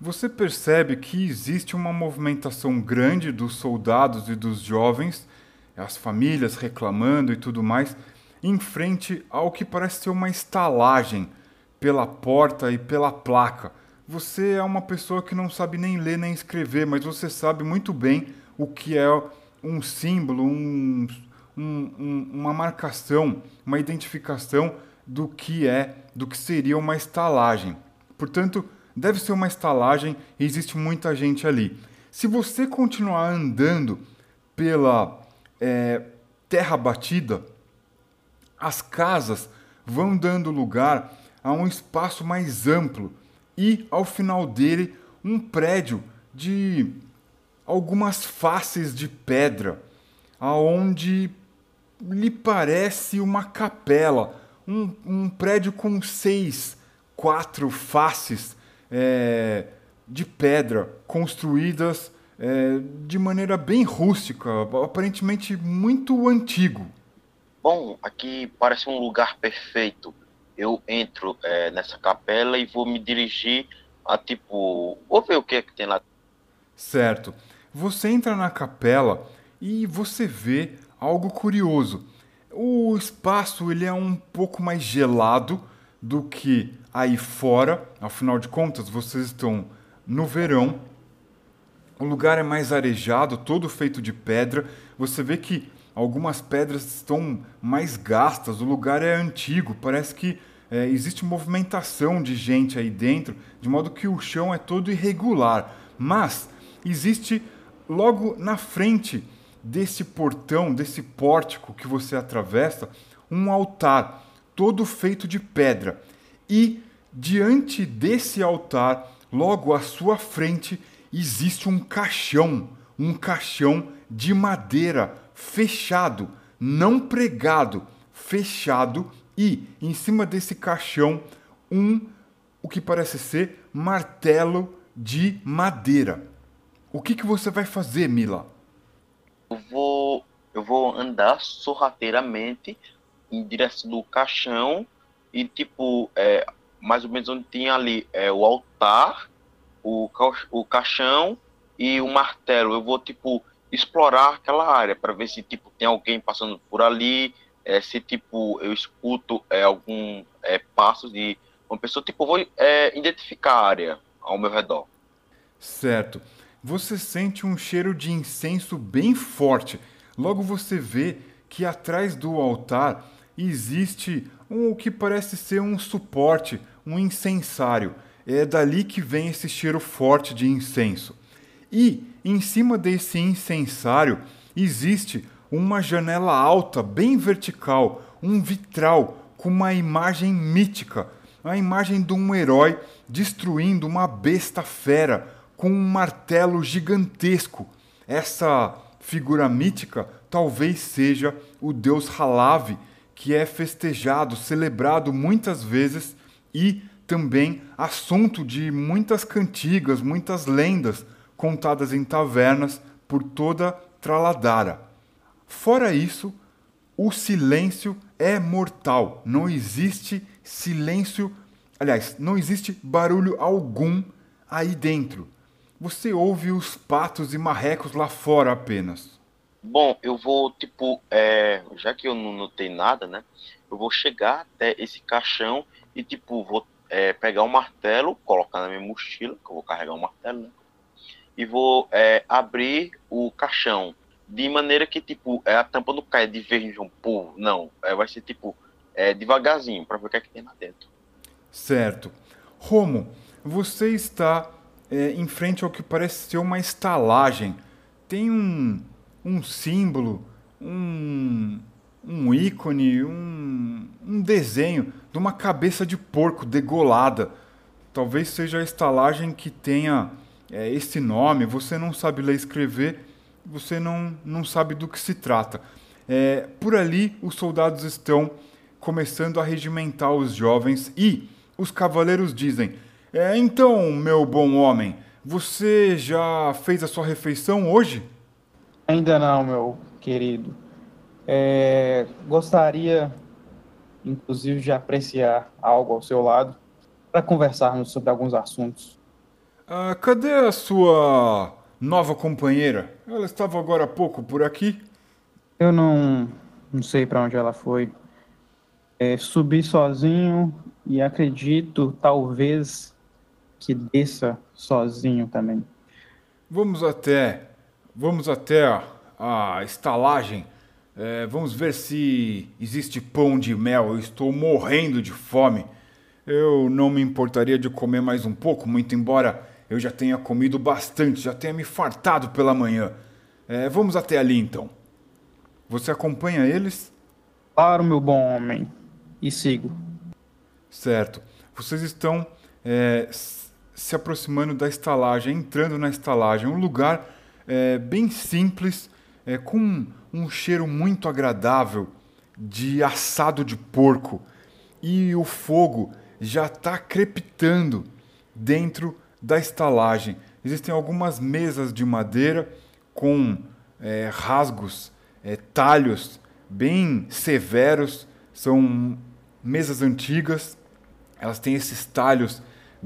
Você percebe que existe uma movimentação grande dos soldados e dos jovens, as famílias reclamando e tudo mais, em frente ao que parece ser uma estalagem pela porta e pela placa. Você é uma pessoa que não sabe nem ler nem escrever, mas você sabe muito bem o que é um símbolo, um, um, um, uma marcação, uma identificação do que é, do que seria uma estalagem. Portanto, deve ser uma estalagem e existe muita gente ali. Se você continuar andando pela é, terra batida, as casas vão dando lugar a um espaço mais amplo e, ao final dele, um prédio de algumas faces de pedra, aonde lhe parece uma capela, um, um prédio com seis, quatro faces é, de pedra construídas é, de maneira bem rústica, aparentemente muito antigo. Bom, aqui parece um lugar perfeito. Eu entro é, nessa capela e vou me dirigir a tipo. Vou ver o que é que tem lá. Certo. Você entra na capela e você vê algo curioso. O espaço ele é um pouco mais gelado do que aí fora. Afinal de contas, vocês estão no verão. O lugar é mais arejado, todo feito de pedra. Você vê que algumas pedras estão mais gastas. O lugar é antigo. Parece que é, existe movimentação de gente aí dentro, de modo que o chão é todo irregular. Mas existe logo na frente desse portão, desse pórtico que você atravessa, um altar todo feito de pedra. E diante desse altar, logo à sua frente, existe um caixão, um caixão de madeira fechado, não pregado, fechado e em cima desse caixão um o que parece ser martelo de madeira. O que, que você vai fazer, Mila? Eu vou, eu vou andar sorrateiramente em direção do caixão e, tipo, é, mais ou menos onde tinha ali é, o altar, o, o caixão e o martelo. Eu vou, tipo, explorar aquela área para ver se, tipo, tem alguém passando por ali, é, se, tipo, eu escuto é, algum é, passos de uma pessoa, tipo, vou é, identificar a área ao meu redor. Certo você sente um cheiro de incenso bem forte. Logo você vê que atrás do altar existe um, o que parece ser um suporte, um incensário. É dali que vem esse cheiro forte de incenso. E em cima desse incensário existe uma janela alta, bem vertical, um vitral com uma imagem mítica, a imagem de um herói destruindo uma besta fera, com um martelo gigantesco. Essa figura mítica talvez seja o deus Halav, que é festejado, celebrado muitas vezes e também assunto de muitas cantigas, muitas lendas contadas em tavernas por toda Traladara. Fora isso, o silêncio é mortal. Não existe silêncio, aliás, não existe barulho algum aí dentro. Você ouve os patos e marrecos lá fora apenas. Bom, eu vou, tipo, é, já que eu não notei nada, né? Eu vou chegar até esse caixão e, tipo, vou é, pegar um martelo, colocar na minha mochila, que eu vou carregar um martelo, né? E vou é, abrir o caixão de maneira que, tipo, é, a tampa não caia de vez de um pulo, não. É, vai ser, tipo, é, devagarzinho, para ver o que é que tem lá dentro. Certo. Romo, você está é, em frente ao que parece ser uma estalagem. Tem um, um símbolo, um, um ícone, um, um desenho de uma cabeça de porco degolada. Talvez seja a estalagem que tenha é, esse nome, você não sabe ler e escrever, você não, não sabe do que se trata. É, por ali, os soldados estão começando a regimentar os jovens e os cavaleiros dizem: é, Então, meu bom homem, você já fez a sua refeição hoje? Ainda não, meu querido. É, gostaria, inclusive, de apreciar algo ao seu lado para conversarmos sobre alguns assuntos. Ah, cadê a sua nova companheira? Ela estava agora há pouco por aqui? Eu não, não sei para onde ela foi. É, subi sozinho e acredito, talvez, que desça sozinho também. Vamos até, vamos até a, a estalagem. É, vamos ver se existe pão de mel. Eu estou morrendo de fome. Eu não me importaria de comer mais um pouco, muito embora eu já tenha comido bastante, já tenha me fartado pela manhã. É, vamos até ali então. Você acompanha eles? Claro, meu bom homem. E sigo. Certo. Vocês estão é, se aproximando da estalagem, entrando na estalagem. Um lugar é, bem simples, é, com um cheiro muito agradável de assado de porco. E o fogo já está crepitando dentro da estalagem. Existem algumas mesas de madeira com é, rasgos, é, talhos bem severos. São mesas antigas, elas têm esses talhos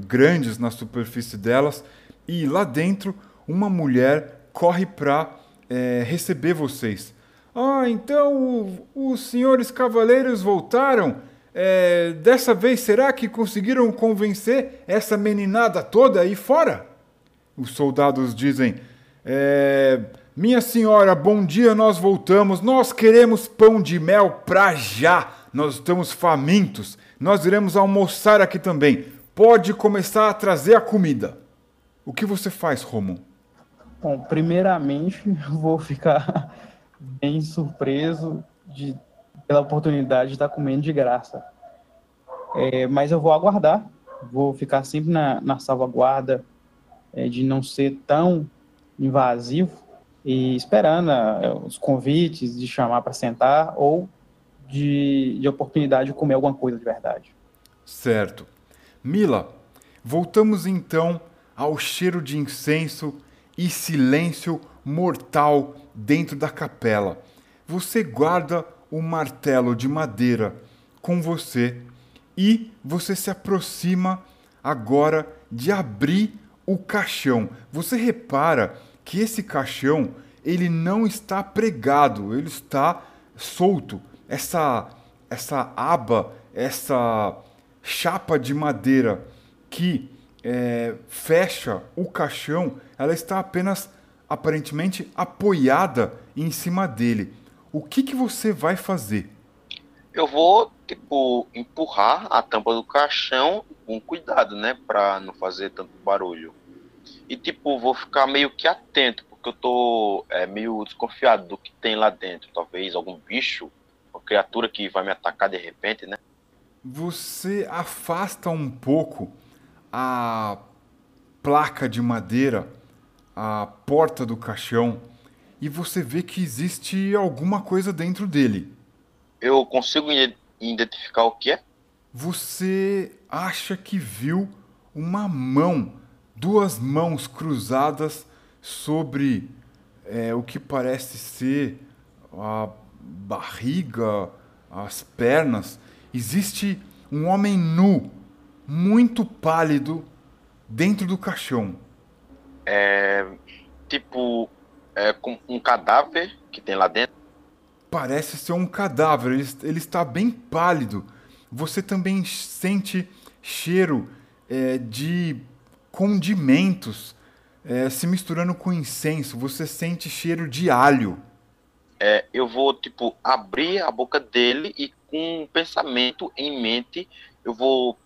grandes na superfície delas. E lá dentro, uma mulher corre para é, receber vocês. Ah, então os senhores cavaleiros voltaram? É, dessa vez, será que conseguiram convencer essa meninada toda aí fora? Os soldados dizem: é, Minha senhora, bom dia, nós voltamos. Nós queremos pão de mel pra já. Nós estamos famintos. Nós iremos almoçar aqui também. Pode começar a trazer a comida. O que você faz, Romo? Bom, primeiramente, vou ficar bem surpreso de pela oportunidade de estar comendo de graça. É, mas eu vou aguardar, vou ficar sempre na, na salvaguarda é, de não ser tão invasivo e esperando é, os convites de chamar para sentar ou de, de oportunidade de comer alguma coisa de verdade. Certo. Mila, voltamos então ao cheiro de incenso e silêncio mortal dentro da capela. Você guarda o martelo de madeira com você e você se aproxima agora de abrir o caixão. Você repara que esse caixão ele não está pregado, ele está solto. Essa essa aba, essa chapa de madeira que é, fecha o caixão, ela está apenas aparentemente apoiada em cima dele o que, que você vai fazer? Eu vou, tipo, empurrar a tampa do caixão com cuidado, né? Pra não fazer tanto barulho. E, tipo, vou ficar meio que atento, porque eu tô é, meio desconfiado do que tem lá dentro. Talvez algum bicho, uma criatura que vai me atacar de repente, né? Você afasta um pouco a placa de madeira, a porta do caixão e você vê que existe alguma coisa dentro dele. Eu consigo identificar o que é? Você acha que viu uma mão, duas mãos cruzadas sobre é, o que parece ser a barriga, as pernas. Existe um homem nu, muito pálido, dentro do caixão. é tipo é, com um cadáver que tem lá dentro. Parece ser um cadáver, ele, ele está bem pálido. Você também sente cheiro é, de condimentos é, se misturando com incenso. Você sente cheiro de alho. É, eu vou, tipo, abrir a boca dele e com um pensamento em mente, eu vou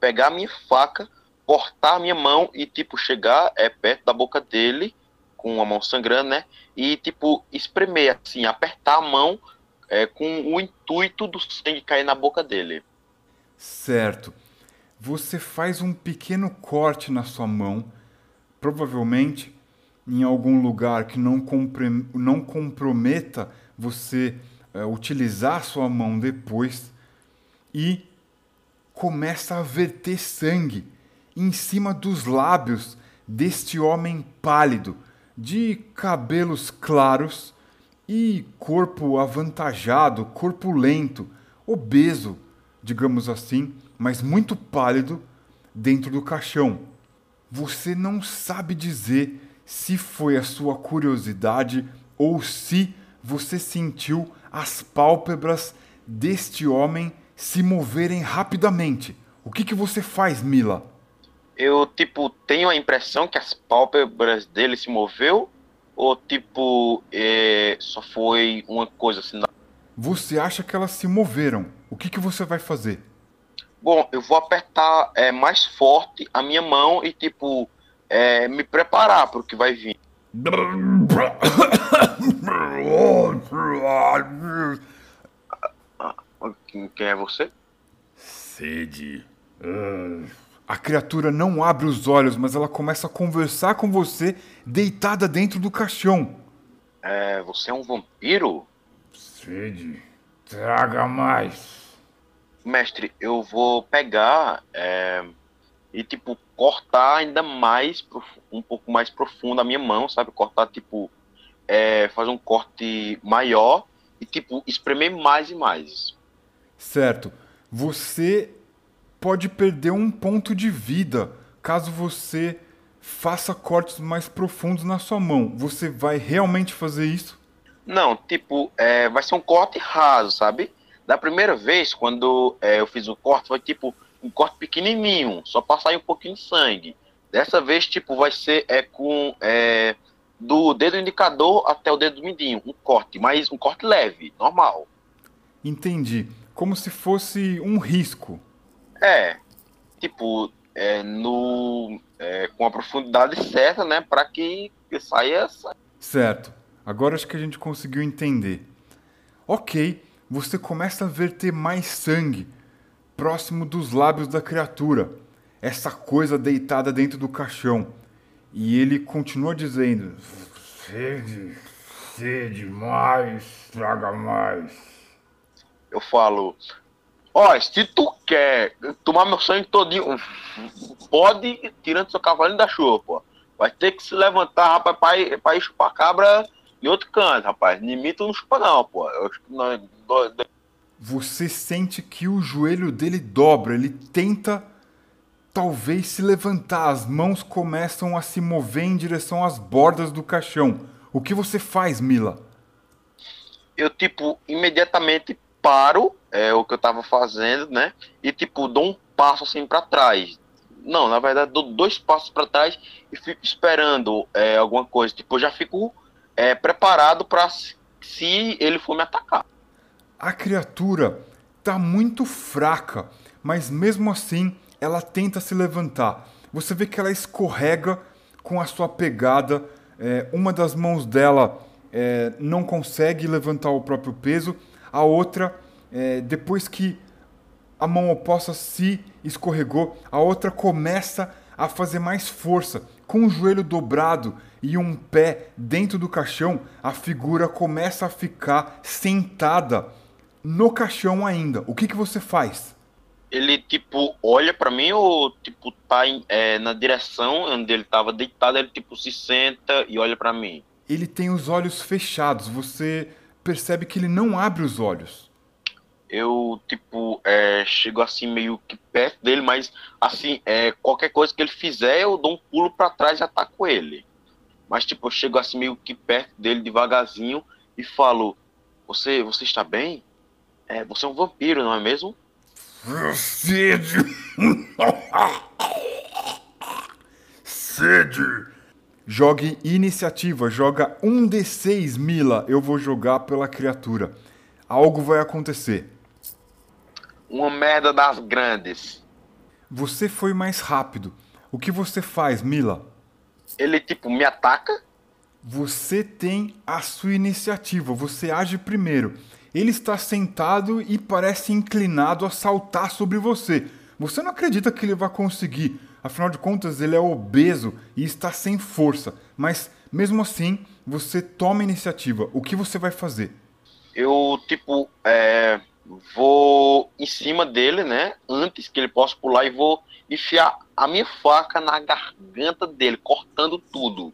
pegar a minha faca, cortar a minha mão e, tipo, chegar é, perto da boca dele com a mão sangrando, né? E, tipo, espremer, assim, apertar a mão é, com o intuito do sangue cair na boca dele. Certo. Você faz um pequeno corte na sua mão, provavelmente em algum lugar que não, compre, não comprometa você é, utilizar sua mão depois, e começa a verter sangue em cima dos lábios deste homem pálido de cabelos claros e corpo avantajado, corpulento, obeso, digamos assim, mas muito pálido dentro do caixão. Você não sabe dizer se foi a sua curiosidade ou se você sentiu as pálpebras deste homem se moverem rapidamente. O que, que você faz, Mila? eu, tipo, tenho a impressão que as pálpebras dele se moveu ou, tipo, é, só foi uma coisa assim? Você acha que elas se moveram. O que, que você vai fazer? Bom, eu vou apertar é, mais forte a minha mão e, tipo, é, me preparar para o que vai vir. Quem é você? Sede. Uh. A criatura não abre os olhos, mas ela começa a conversar com você deitada dentro do caixão. É, você é um vampiro? Sede, traga mais. Mestre, eu vou pegar é, e, tipo, cortar ainda mais, um pouco mais profundo a minha mão, sabe? Cortar, tipo, é, fazer um corte maior e, tipo, espremer mais e mais. Certo. Você pode perder um ponto de vida caso você faça cortes mais profundos na sua mão. Você vai realmente fazer isso? Não, tipo, é, vai ser um corte raso, sabe? Da primeira vez, quando é, eu fiz o corte, foi tipo um corte pequenininho, só para sair um pouquinho de sangue. Dessa vez, tipo, vai ser é, com é, do dedo indicador até o dedo mindinho, um corte, mas um corte leve, normal. Entendi. Como se fosse um risco. É, tipo, é, no, é, com a profundidade certa, né, para que, que saia essa. Certo. Agora acho que a gente conseguiu entender. Ok, você começa a verter mais sangue próximo dos lábios da criatura, essa coisa deitada dentro do caixão. E ele continua dizendo: Sede, sede mais, traga mais. Eu falo: Ó, se tu quer tomar meu sangue todinho, pode tirando seu cavalinho da chuva, pô. Vai ter que se levantar, rapaz, pra ir, pra ir chupar cabra em outro canto, rapaz. Tu não chupa não, pô. Eu, não, Você sente que o joelho dele dobra, ele tenta talvez se levantar, as mãos começam a se mover em direção às bordas do caixão. O que você faz, Mila? Eu, tipo, imediatamente paro é, o que eu tava fazendo, né? E tipo, dou um passo assim para trás. Não, na verdade, dou dois passos para trás e fico esperando é, alguma coisa. Tipo, eu já fico é, preparado para se ele for me atacar. A criatura tá muito fraca, mas mesmo assim ela tenta se levantar. Você vê que ela escorrega com a sua pegada. É, uma das mãos dela é, não consegue levantar o próprio peso a outra, é, depois que a mão oposta se escorregou, a outra começa a fazer mais força. Com o joelho dobrado e um pé dentro do caixão, a figura começa a ficar sentada no caixão ainda. O que, que você faz? Ele, tipo, olha para mim ou, tipo, tá em, é, na direção onde ele tava deitado, ele, tipo, se senta e olha para mim? Ele tem os olhos fechados. Você percebe que ele não abre os olhos. Eu, tipo, é, chego assim meio que perto dele, mas assim, é, qualquer coisa que ele fizer, eu dou um pulo para trás e ataco ele. mas tipo, eu chego assim meio que perto dele devagarzinho e falo: Você, você está bem? É, você é um vampiro, não é mesmo? Sede! Sede! Jogue iniciativa, joga um D6, Mila. Eu vou jogar pela criatura. Algo vai acontecer. Uma merda das grandes. Você foi mais rápido. O que você faz, Mila? Ele, tipo, me ataca? Você tem a sua iniciativa, você age primeiro. Ele está sentado e parece inclinado a saltar sobre você. Você não acredita que ele vai conseguir. Afinal de contas, ele é obeso e está sem força. Mas, mesmo assim, você toma a iniciativa. O que você vai fazer? Eu, tipo, é, vou em cima dele, né? Antes que ele possa pular e vou enfiar a minha faca na garganta dele, cortando tudo.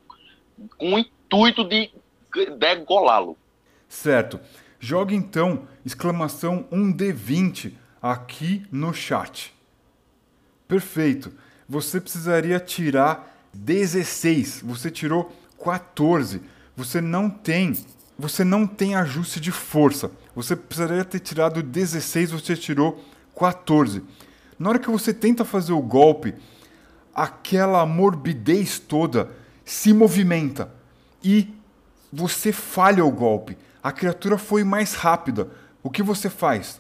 Com o intuito de degolá-lo. Certo. Jogue então exclamação 1D20 aqui no chat. Perfeito. Você precisaria tirar 16. Você tirou 14. Você não tem, você não tem ajuste de força. Você precisaria ter tirado 16, você tirou 14. Na hora que você tenta fazer o golpe, aquela morbidez toda se movimenta e você falha o golpe. A criatura foi mais rápida. O que você faz?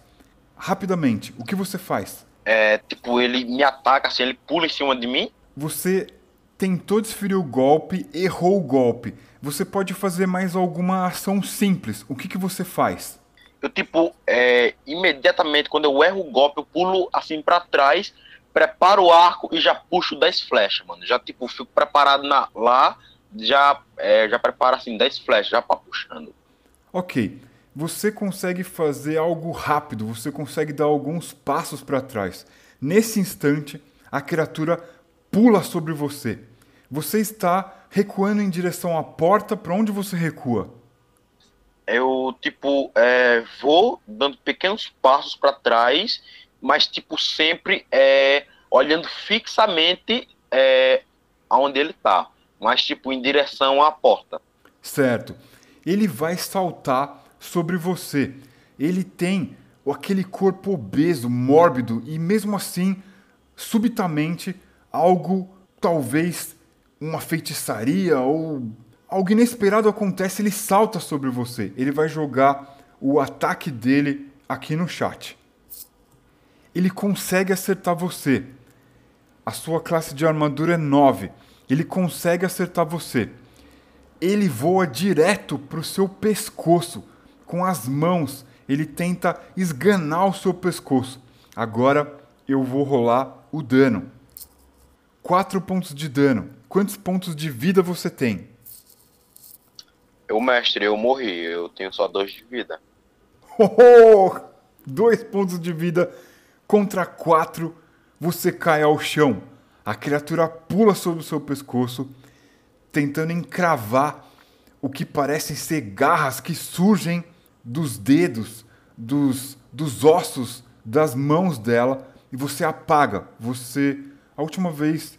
Rapidamente, o que você faz? É, tipo, ele me ataca, assim, ele pula em cima de mim. Você tentou desferir o golpe, errou o golpe. Você pode fazer mais alguma ação simples. O que, que você faz? Eu, tipo, é, imediatamente, quando eu erro o golpe, eu pulo assim para trás, preparo o arco e já puxo 10 flechas, mano. Já, tipo, fico preparado na, lá, já, é, já preparo assim 10 flechas, já pra puxando. Ok, você consegue fazer algo rápido, você consegue dar alguns passos para trás. Nesse instante, a criatura pula sobre você. Você está recuando em direção à porta, para onde você recua? Eu, tipo, é, vou dando pequenos passos para trás, mas, tipo, sempre é, olhando fixamente é, aonde ele está, mas, tipo, em direção à porta. Certo ele vai saltar sobre você. Ele tem aquele corpo obeso, mórbido e mesmo assim, subitamente, algo talvez uma feitiçaria ou algo inesperado acontece, ele salta sobre você. Ele vai jogar o ataque dele aqui no chat. Ele consegue acertar você. A sua classe de armadura é 9. Ele consegue acertar você ele voa direto para o seu pescoço. Com as mãos, ele tenta esganar o seu pescoço. Agora eu vou rolar o dano. 4 pontos de dano. Quantos pontos de vida você tem? Eu, mestre, eu morri. Eu tenho só dois de vida. Oh, dois pontos de vida contra quatro. Você cai ao chão. A criatura pula sobre o seu pescoço tentando encravar o que parecem ser garras que surgem dos dedos, dos, dos ossos das mãos dela e você apaga. Você, a última vez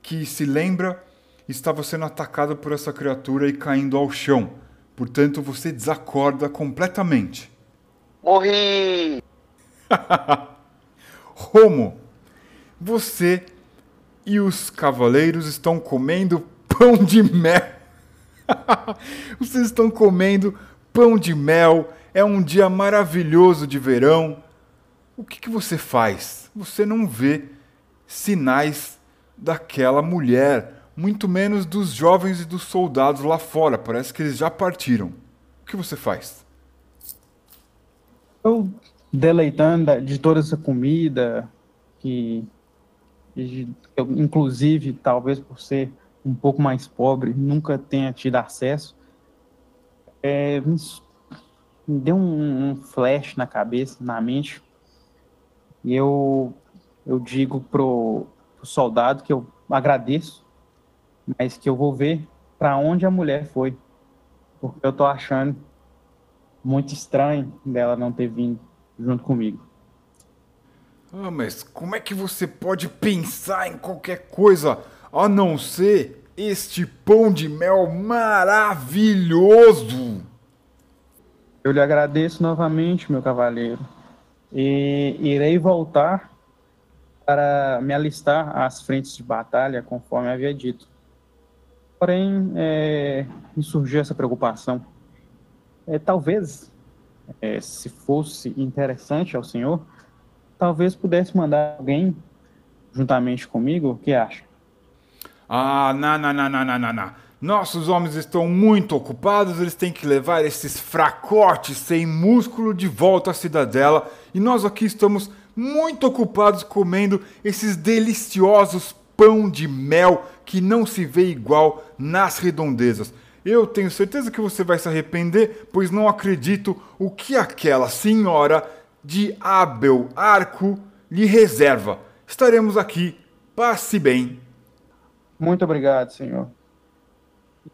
que se lembra, estava sendo atacado por essa criatura e caindo ao chão. Portanto, você desacorda completamente. Morri! Romo, você e os cavaleiros estão comendo pão de mel. Vocês estão comendo pão de mel. É um dia maravilhoso de verão. O que, que você faz? Você não vê sinais daquela mulher, muito menos dos jovens e dos soldados lá fora. Parece que eles já partiram. O que você faz? Eu deleitando de toda essa comida que, inclusive, talvez por ser um pouco mais pobre, nunca tenha tido acesso, é, me, deu um, um, flash na cabeça, na mente, e eu, eu digo pro, pro soldado que eu agradeço, mas que eu vou ver para onde a mulher foi, porque eu tô achando muito estranho dela não ter vindo junto comigo. Ah, mas como é que você pode pensar em qualquer coisa a não ser este pão de mel maravilhoso. Eu lhe agradeço novamente, meu cavaleiro, e irei voltar para me alistar às frentes de batalha, conforme havia dito. Porém, é, me surgiu essa preocupação. É, talvez, é, se fosse interessante ao senhor, talvez pudesse mandar alguém juntamente comigo, o que acha? Ah, não, não, não, não, não, não. Nossos homens estão muito ocupados, eles têm que levar esses fracotes sem músculo de volta à cidadela e nós aqui estamos muito ocupados comendo esses deliciosos pão de mel que não se vê igual nas redondezas. Eu tenho certeza que você vai se arrepender, pois não acredito o que aquela senhora de Abel Arco lhe reserva. Estaremos aqui. Passe bem. Muito obrigado, senhor.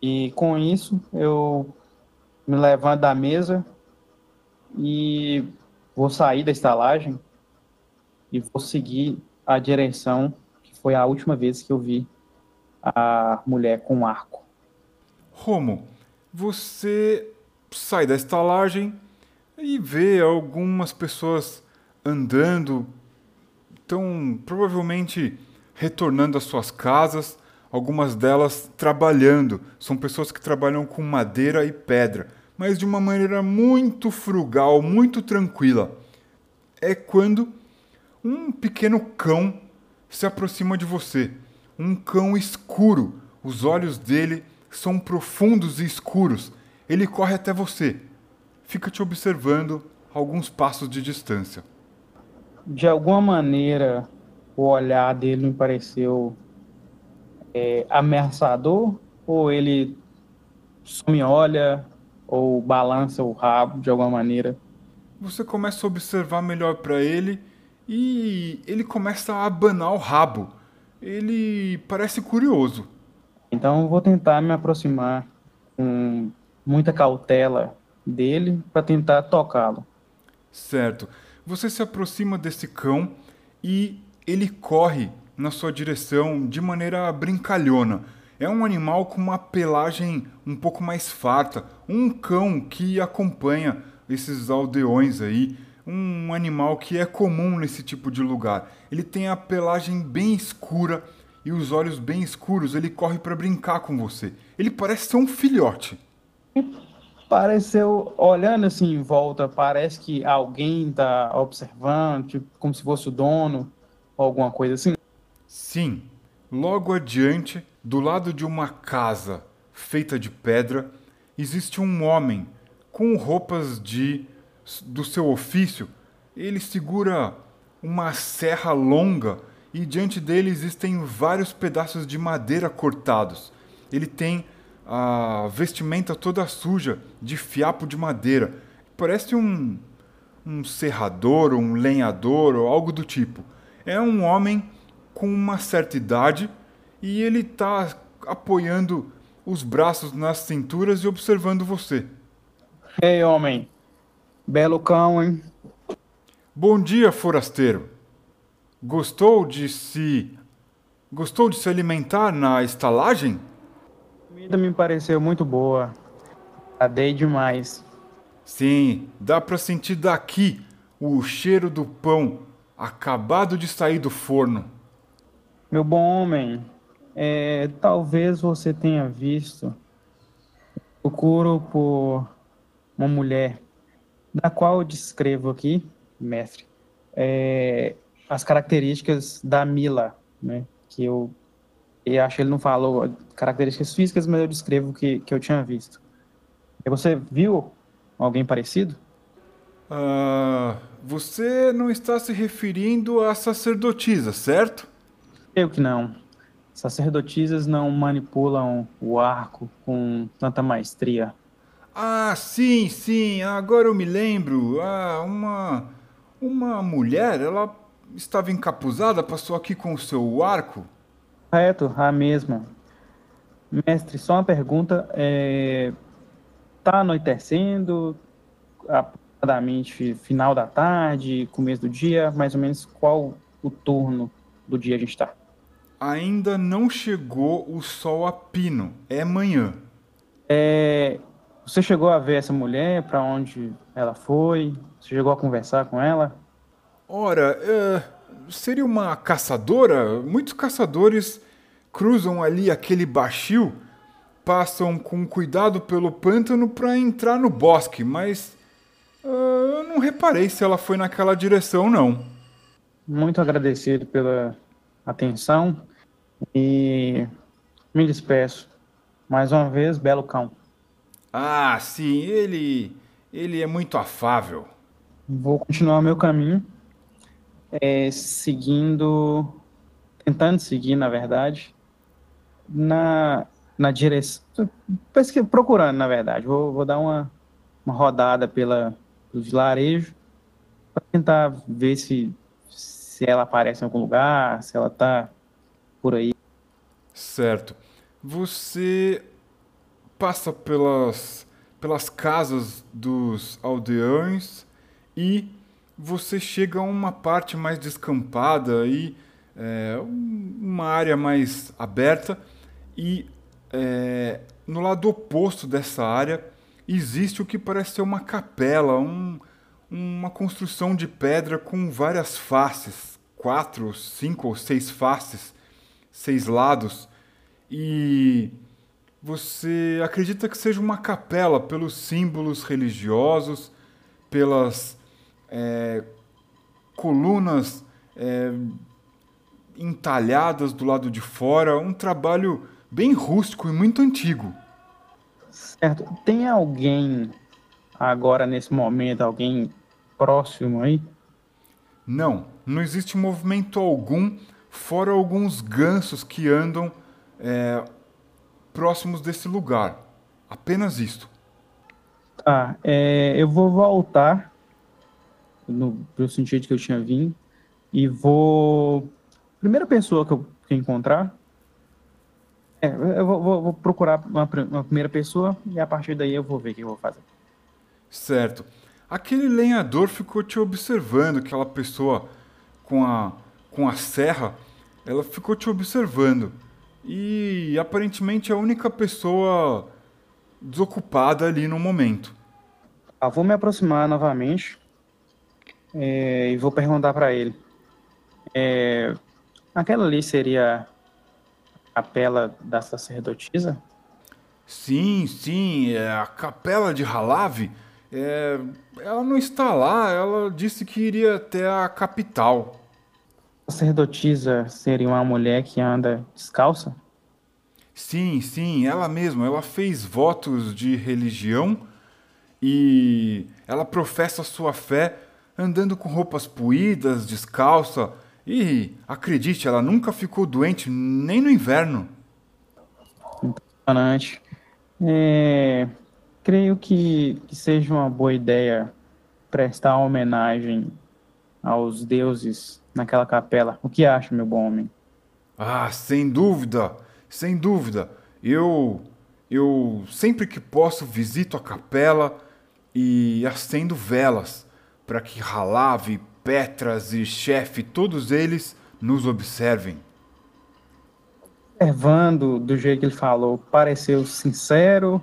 E com isso, eu me levanto da mesa e vou sair da estalagem e vou seguir a direção que foi a última vez que eu vi a mulher com arco. Romo, você sai da estalagem e vê algumas pessoas andando, estão provavelmente retornando às suas casas algumas delas trabalhando. São pessoas que trabalham com madeira e pedra, mas de uma maneira muito frugal, muito tranquila. É quando um pequeno cão se aproxima de você. Um cão escuro. Os olhos dele são profundos e escuros. Ele corre até você. Fica te observando a alguns passos de distância. De alguma maneira, o olhar dele me pareceu é, ameaçador ou ele só me olha ou balança o rabo de alguma maneira? Você começa a observar melhor para ele e ele começa a abanar o rabo. Ele parece curioso. Então vou tentar me aproximar com muita cautela dele para tentar tocá-lo. Certo. Você se aproxima desse cão e ele corre na sua direção de maneira brincalhona. É um animal com uma pelagem um pouco mais farta, um cão que acompanha esses aldeões aí, um animal que é comum nesse tipo de lugar. Ele tem a pelagem bem escura e os olhos bem escuros, ele corre para brincar com você. Ele parece ser um filhote. Pareceu, olhando assim em volta, parece que alguém está observando, tipo, como se fosse o dono, ou alguma coisa assim. Sim, logo adiante, do lado de uma casa feita de pedra, existe um homem com roupas de do seu ofício. Ele segura uma serra longa e diante dele existem vários pedaços de madeira cortados. Ele tem a vestimenta toda suja de fiapo de madeira. Parece um um serrador, um lenhador ou algo do tipo. É um homem com uma certa idade e ele está apoiando os braços nas cinturas e observando você. Ei, homem. Belo cão, hein? Bom dia, forasteiro. Gostou de se. Gostou de se alimentar na estalagem? A comida me pareceu muito boa. Adei demais. Sim, dá para sentir daqui o cheiro do pão acabado de sair do forno. Meu bom homem, é, talvez você tenha visto. Procuro por uma mulher, da qual eu descrevo aqui, mestre, é, as características da Mila, né? Que eu, eu acho que ele não falou características físicas, mas eu descrevo que, que eu tinha visto. E você viu alguém parecido? Uh, você não está se referindo à sacerdotisa, certo? Eu que não. Sacerdotisas não manipulam o arco com tanta maestria. Ah, sim, sim, agora eu me lembro. Ah, uma uma mulher, ela estava encapuzada, passou aqui com o seu arco? Correto, a mesma. Mestre, só uma pergunta. É... Tá anoitecendo, aproximadamente final da tarde, começo do dia, mais ou menos qual o turno do dia a gente está? Ainda não chegou o sol a pino. É manhã. É, você chegou a ver essa mulher? Para onde ela foi? Você chegou a conversar com ela? Ora, é, seria uma caçadora? Muitos caçadores cruzam ali aquele baixio, passam com cuidado pelo pântano para entrar no bosque, mas uh, eu não reparei se ela foi naquela direção, não. Muito agradecido pela atenção e me despeço. Mais uma vez, belo cão. Ah, sim, ele ele é muito afável. Vou continuar meu caminho, é, seguindo, tentando seguir, na verdade, na, na direção. Procurando, na verdade. Vou, vou dar uma, uma rodada pela, pelo vilarejo para tentar ver se, se ela aparece em algum lugar, se ela está por aí. Certo. Você passa pelas, pelas casas dos aldeões e você chega a uma parte mais descampada e é, uma área mais aberta e é, no lado oposto dessa área existe o que parece ser uma capela, um, uma construção de pedra com várias faces, quatro, cinco ou seis faces, seis lados, e você acredita que seja uma capela pelos símbolos religiosos, pelas é, colunas é, entalhadas do lado de fora, um trabalho bem rústico e muito antigo. Certo. Tem alguém agora nesse momento, alguém próximo aí? Não, não existe movimento algum, fora alguns gansos que andam é, próximos desse lugar. Apenas isto. Tá, é, eu vou voltar no pro sentido que eu tinha vindo e vou. Primeira pessoa que eu que encontrar, é, eu vou, vou, vou procurar uma, uma, primeira pessoa e a partir daí eu vou ver o que eu vou fazer. Certo. Aquele lenhador ficou te observando, aquela pessoa com a, com a serra, ela ficou te observando. E aparentemente é a única pessoa desocupada ali no momento. Ah, vou me aproximar novamente é, e vou perguntar para ele. É, aquela ali seria a capela da sacerdotisa? Sim, sim, é a capela de Halave. É, ela não está lá, ela disse que iria até a capital. A sacerdotisa seria uma mulher que anda descalça? Sim, sim, ela mesma. Ela fez votos de religião e ela professa sua fé andando com roupas puídas, descalça. E acredite, ela nunca ficou doente nem no inverno. Impressionante. É, creio que, que seja uma boa ideia prestar homenagem aos deuses naquela capela. O que acha, meu bom homem? Ah, sem dúvida, sem dúvida. Eu eu sempre que posso visito a capela e acendo velas para que Halave, Petras e Chefe, todos eles nos observem. Observando do jeito que ele falou, pareceu sincero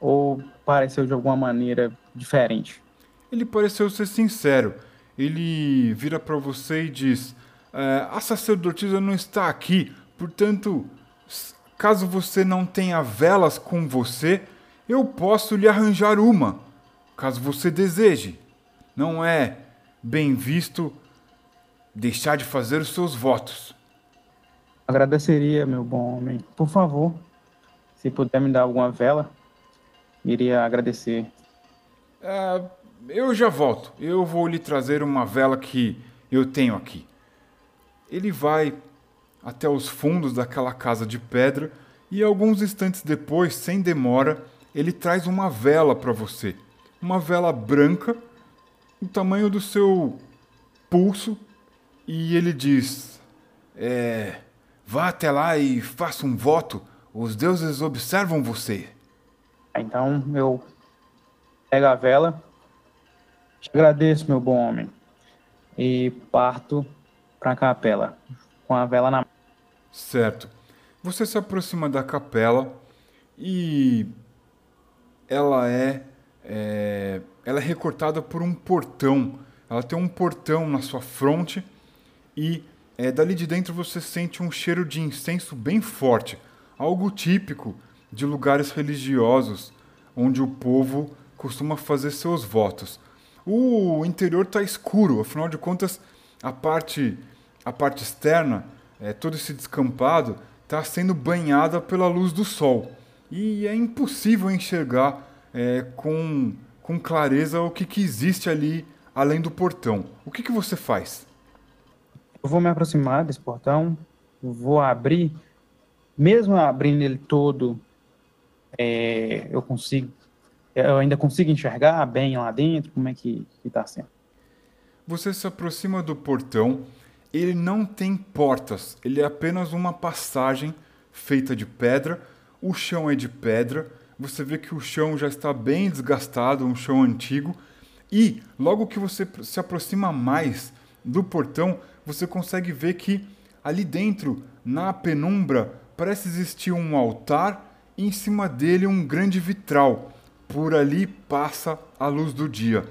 ou pareceu de alguma maneira diferente? Ele pareceu ser sincero. Ele vira para você e diz: é, A sacerdotisa não está aqui, portanto, caso você não tenha velas com você, eu posso lhe arranjar uma, caso você deseje. Não é bem visto deixar de fazer os seus votos. Agradeceria, meu bom homem. Por favor, se puder me dar alguma vela, iria agradecer. É, eu já volto. Eu vou lhe trazer uma vela que eu tenho aqui. Ele vai até os fundos daquela casa de pedra e alguns instantes depois, sem demora, ele traz uma vela para você. Uma vela branca o tamanho do seu pulso e ele diz: é, vá até lá e faça um voto. Os deuses observam você. Então eu pego a vela, te agradeço, meu bom homem, e parto para a capela com a vela na mão. Certo. Você se aproxima da capela e ela é, é, ela é recortada por um portão. Ela tem um portão na sua fronte e é, dali de dentro você sente um cheiro de incenso bem forte, algo típico de lugares religiosos onde o povo costuma fazer seus votos. O interior está escuro, afinal de contas, a parte, a parte externa, é, todo esse descampado, está sendo banhada pela luz do sol. E é impossível enxergar é, com, com clareza o que, que existe ali além do portão. O que, que você faz? Eu vou me aproximar desse portão, vou abrir, mesmo abrindo ele todo, é, eu consigo, eu ainda consigo enxergar bem lá dentro, como é que está sendo? Você se aproxima do portão, ele não tem portas, ele é apenas uma passagem feita de pedra, o chão é de pedra, você vê que o chão já está bem desgastado, um chão antigo, e logo que você se aproxima mais do portão, você consegue ver que ali dentro, na penumbra, parece existir um altar em cima dele um grande vitral. Por ali passa a luz do dia.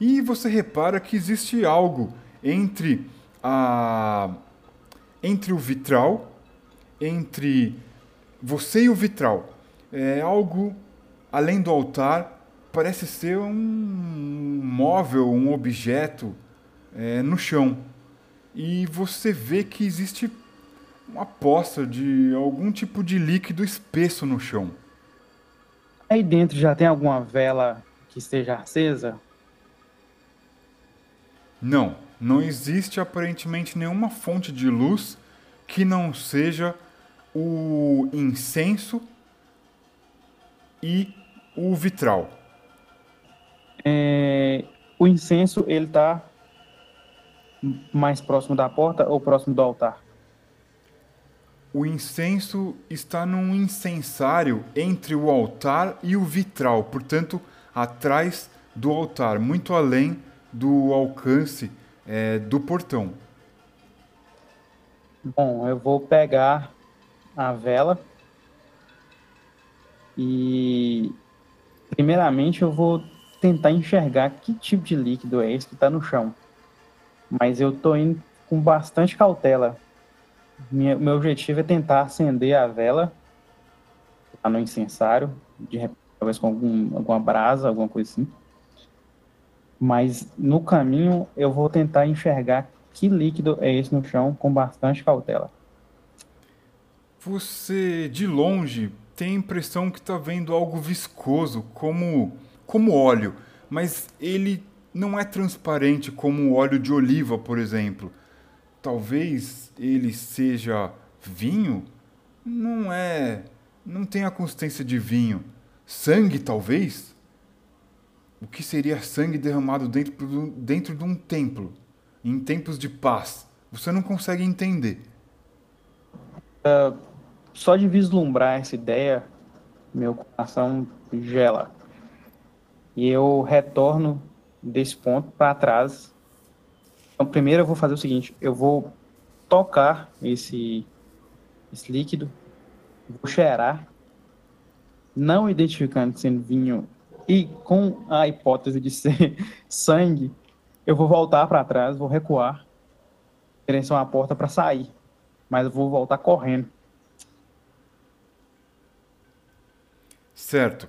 E você repara que existe algo entre a entre o vitral, entre você e o vitral. É algo além do altar, parece ser um móvel, um objeto é, no chão. E você vê que existe uma poça de algum tipo de líquido espesso no chão. Aí dentro já tem alguma vela que esteja acesa? Não, não existe aparentemente nenhuma fonte de luz que não seja o incenso e o vitral. É, o incenso ele está mais próximo da porta ou próximo do altar? O incenso está num incensário entre o altar e o vitral, portanto, atrás do altar, muito além do alcance é, do portão. Bom, eu vou pegar a vela e, primeiramente, eu vou tentar enxergar que tipo de líquido é esse que está no chão mas eu tô indo com bastante cautela. Minha, meu objetivo é tentar acender a vela lá no incensário, de repente, talvez com algum, alguma brasa, alguma coisa assim. Mas no caminho eu vou tentar enxergar que líquido é esse no chão com bastante cautela. Você, de longe, tem a impressão que está vendo algo viscoso, como, como óleo, mas ele não é transparente como o óleo de oliva, por exemplo. Talvez ele seja vinho? Não é. Não tem a consistência de vinho. Sangue, talvez? O que seria sangue derramado dentro, dentro de um templo, em tempos de paz? Você não consegue entender. Uh, só de vislumbrar essa ideia, meu coração gela. E eu retorno desse ponto para trás. Então, primeiro eu vou fazer o seguinte: eu vou tocar esse, esse líquido, vou cheirar, não identificando sendo vinho e com a hipótese de ser sangue, eu vou voltar para trás, vou recuar, direção à porta para sair, mas eu vou voltar correndo. Certo.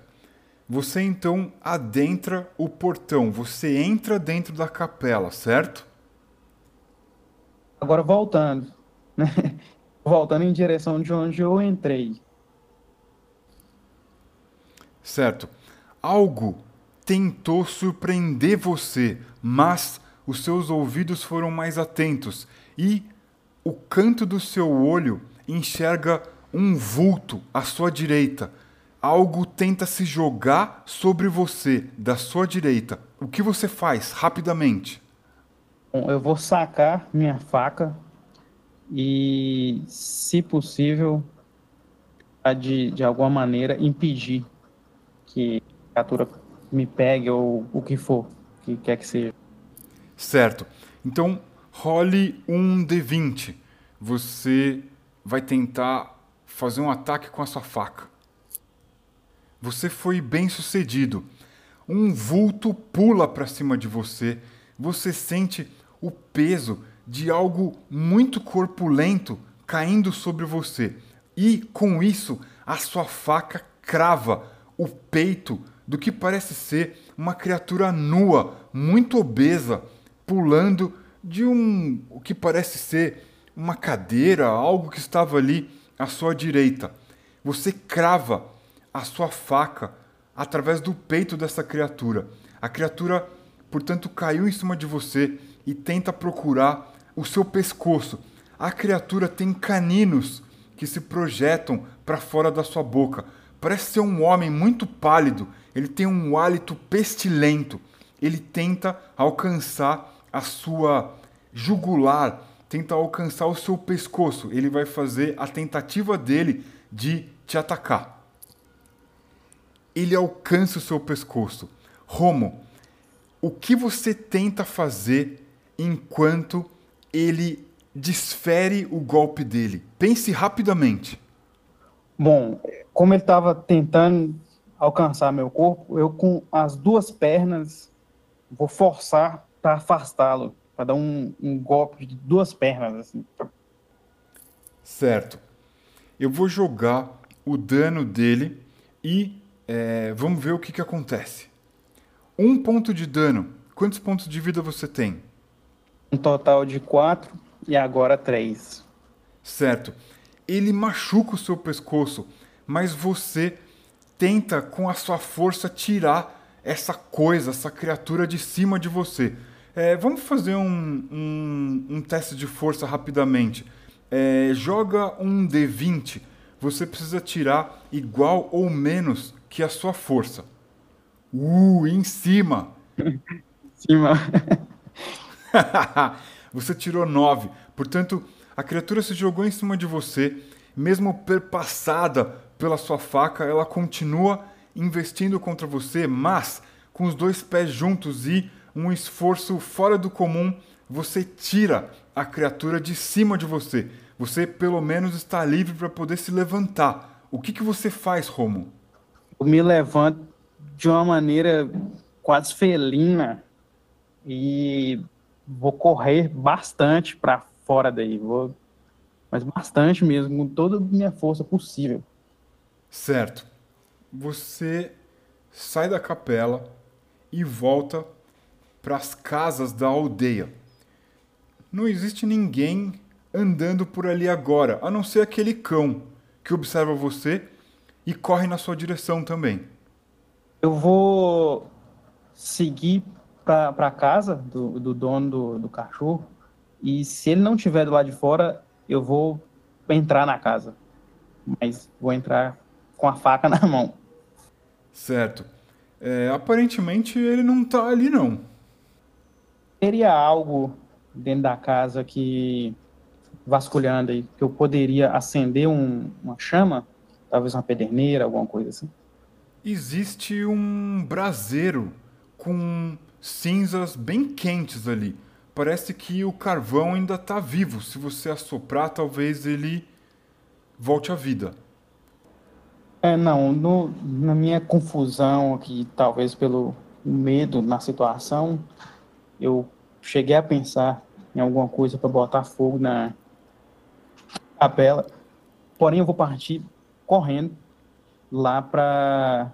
Você então adentra o portão, você entra dentro da capela, certo? Agora voltando, né? voltando em direção de onde eu entrei. Certo. Algo tentou surpreender você, mas os seus ouvidos foram mais atentos e o canto do seu olho enxerga um vulto à sua direita algo tenta se jogar sobre você, da sua direita, o que você faz rapidamente? Bom, eu vou sacar minha faca e, se possível, de, de alguma maneira impedir que a criatura me pegue ou o que for, que quer que seja. Certo. Então, role um D20. Você vai tentar fazer um ataque com a sua faca. Você foi bem sucedido. Um vulto pula para cima de você. Você sente o peso de algo muito corpulento caindo sobre você. E com isso, a sua faca crava o peito do que parece ser uma criatura nua, muito obesa, pulando de um o que parece ser uma cadeira, algo que estava ali à sua direita. Você crava a sua faca através do peito dessa criatura. A criatura, portanto, caiu em cima de você e tenta procurar o seu pescoço. A criatura tem caninos que se projetam para fora da sua boca. Parece ser um homem muito pálido, ele tem um hálito pestilento. Ele tenta alcançar a sua jugular, tenta alcançar o seu pescoço. Ele vai fazer a tentativa dele de te atacar ele alcança o seu pescoço. Romo, o que você tenta fazer enquanto ele desfere o golpe dele? Pense rapidamente. Bom, como ele estava tentando alcançar meu corpo, eu com as duas pernas vou forçar para afastá-lo, para dar um, um, golpe de duas pernas assim. Certo. Eu vou jogar o dano dele e é, vamos ver o que, que acontece. Um ponto de dano. Quantos pontos de vida você tem? Um total de quatro e agora três. Certo. Ele machuca o seu pescoço, mas você tenta com a sua força tirar essa coisa, essa criatura de cima de você. É, vamos fazer um, um, um, teste de força rapidamente. É, joga um D20. Você precisa tirar igual ou menos que a sua força. Uh, em cima. cima. você tirou 9. Portanto, a criatura se jogou em cima de você. Mesmo perpassada pela sua faca, ela continua investindo contra você, mas com os dois pés juntos e um esforço fora do comum, você tira a criatura de cima de você. Você pelo menos está livre para poder se levantar. O que, que você faz, Romo? eu me levanto de uma maneira quase felina e vou correr bastante para fora daí, vou, mas bastante mesmo, com toda a minha força possível. Certo. Você sai da capela e volta para as casas da aldeia. Não existe ninguém andando por ali agora, a não ser aquele cão que observa você e corre na sua direção também. Eu vou seguir para casa do, do dono do, do, cachorro e se ele não estiver do lado de fora, eu vou entrar na casa. Mas vou entrar com a faca na mão. Certo. É, aparentemente ele não está ali não. Teria algo dentro da casa que vasculhando aí que eu poderia acender um, uma chama Talvez uma pederneira, alguma coisa assim. Existe um braseiro com cinzas bem quentes ali. Parece que o carvão ainda está vivo. Se você assoprar, talvez ele volte à vida. É, não. No, na minha confusão aqui, talvez pelo medo na situação, eu cheguei a pensar em alguma coisa para botar fogo na capela. Porém, eu vou partir correndo lá para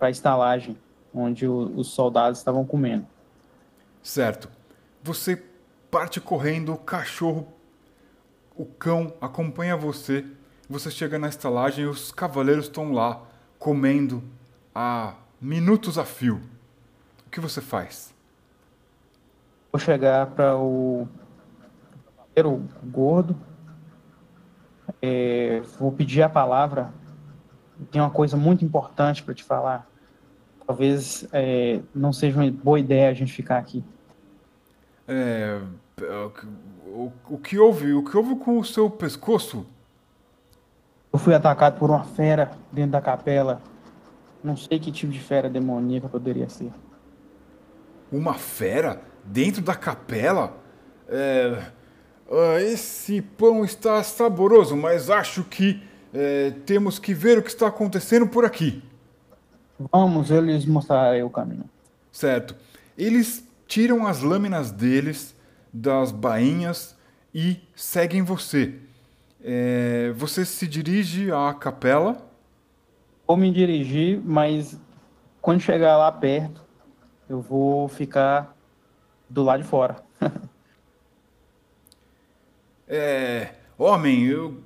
a estalagem, onde o, os soldados estavam comendo. Certo. Você parte correndo, o cachorro, o cão acompanha você. Você chega na estalagem e os cavaleiros estão lá comendo há minutos a fio. O que você faz? Vou chegar para o cavaleiro gordo é, vou pedir a palavra. Tem uma coisa muito importante para te falar. Talvez é, não seja uma boa ideia a gente ficar aqui. É, o, o que houve? O que houve com o seu pescoço? Eu fui atacado por uma fera dentro da capela. Não sei que tipo de fera demoníaca poderia ser. Uma fera dentro da capela? É, Ah, esse pão está saboroso, mas acho que é, temos que ver o que está acontecendo por aqui. Vamos, eu lhes mostrarei o caminho. Certo. Eles tiram as lâminas deles das bainhas e seguem você. É, você se dirige à capela. Vou me dirigir, mas quando chegar lá perto, eu vou ficar do lado de fora. é, homem, eu,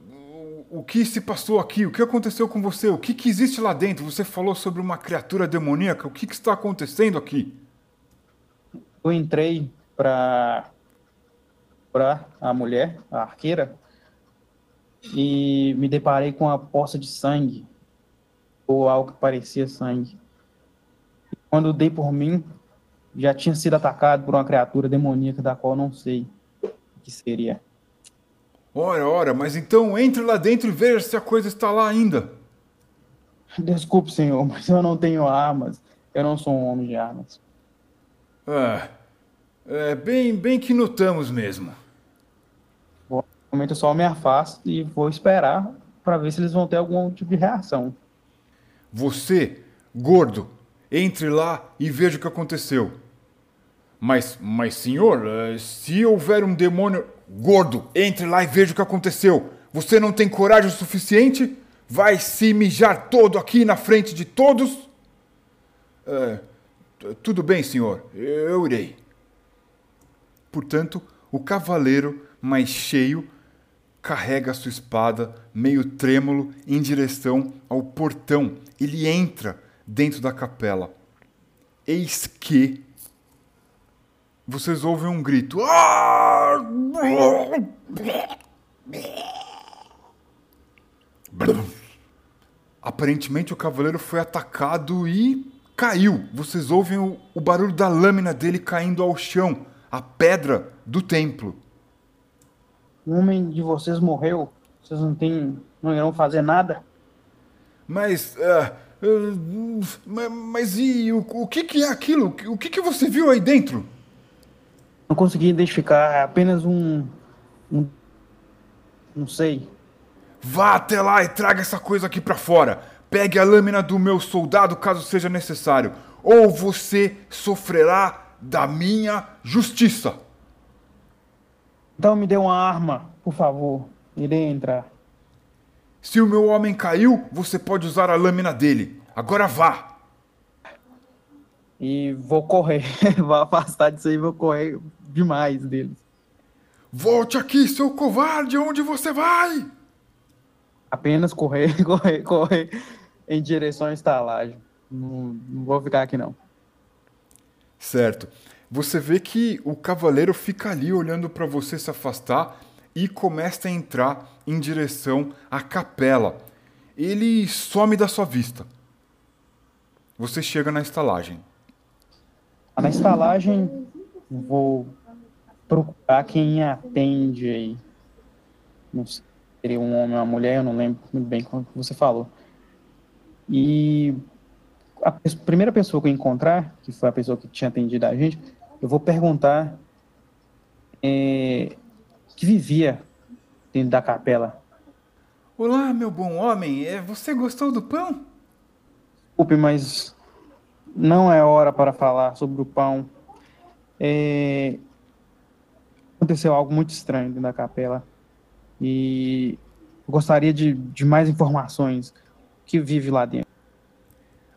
o, que se passou aqui? O que aconteceu com você? O que, que existe lá dentro? Você falou sobre uma criatura demoníaca. O que, que está acontecendo aqui? Eu entrei para para a mulher, a arqueira, e me deparei com a poça de sangue, ou algo que parecia sangue. Quando dei por mim, já tinha sido atacado por uma criatura demoníaca da qual não sei o que seria. Ora, ora, mas então entre lá dentro e veja se a coisa está lá ainda. Desculpe, senhor, mas eu não tenho armas. Eu não sou um homem de armas. Ah, é bem, bem que notamos mesmo. Bom, no momento eu só me afasto e vou esperar para ver se eles vão ter algum tipo de reação. Você, gordo, entre lá e veja o que aconteceu. Mas, mas senhor, eh, se houver um demônio gordo, entre lá e veja o que aconteceu. Você não tem coragem o suficiente? Vai se mijar todo aqui na frente de todos? É, tudo bem, senhor, eu irei. Portanto, o cavaleiro, mais cheio, carrega sua espada, meio trêmulo, em direção ao portão. Ele entra dentro da capela. Eis que vocês ouvem um grito. Aparentemente o cavaleiro foi atacado e caiu. Vocês ouvem o, o barulho da lâmina dele caindo ao chão, a pedra do templo. O homem de vocês morreu. Vocês não têm, não irão fazer nada? Mas, uh, uh, mas, mas e o, o que, que é aquilo? O que, que você viu aí dentro? Não consegui identificar, é apenas um, um. Não sei. Vá até lá e traga essa coisa aqui para fora. Pegue a lâmina do meu soldado caso seja necessário, ou você sofrerá da minha justiça. Então me dê uma arma, por favor. Irei entrar. Se o meu homem caiu, você pode usar a lâmina dele. Agora vá. E vou correr. vou afastar disso aí, vou correr demais deles. Volte aqui, seu covarde, onde você vai? Apenas correr, correr, correr em direção à estalagem. Não, não vou ficar aqui não. Certo. Você vê que o cavaleiro fica ali olhando para você se afastar e começa a entrar em direção à capela. Ele some da sua vista. Você chega na estalagem. Na estalagem, vou procurar quem atende aí. Não sei, seria um homem ou uma mulher, eu não lembro muito bem como você falou. E a primeira pessoa que eu encontrar, que foi a pessoa que tinha atendido a gente, eu vou perguntar é, que vivia dentro da capela. Olá, meu bom homem, é, você gostou do pão? Desculpe, mas não é hora para falar sobre o pão. É, aconteceu algo muito estranho dentro da capela e gostaria de, de mais informações. O que vive lá dentro?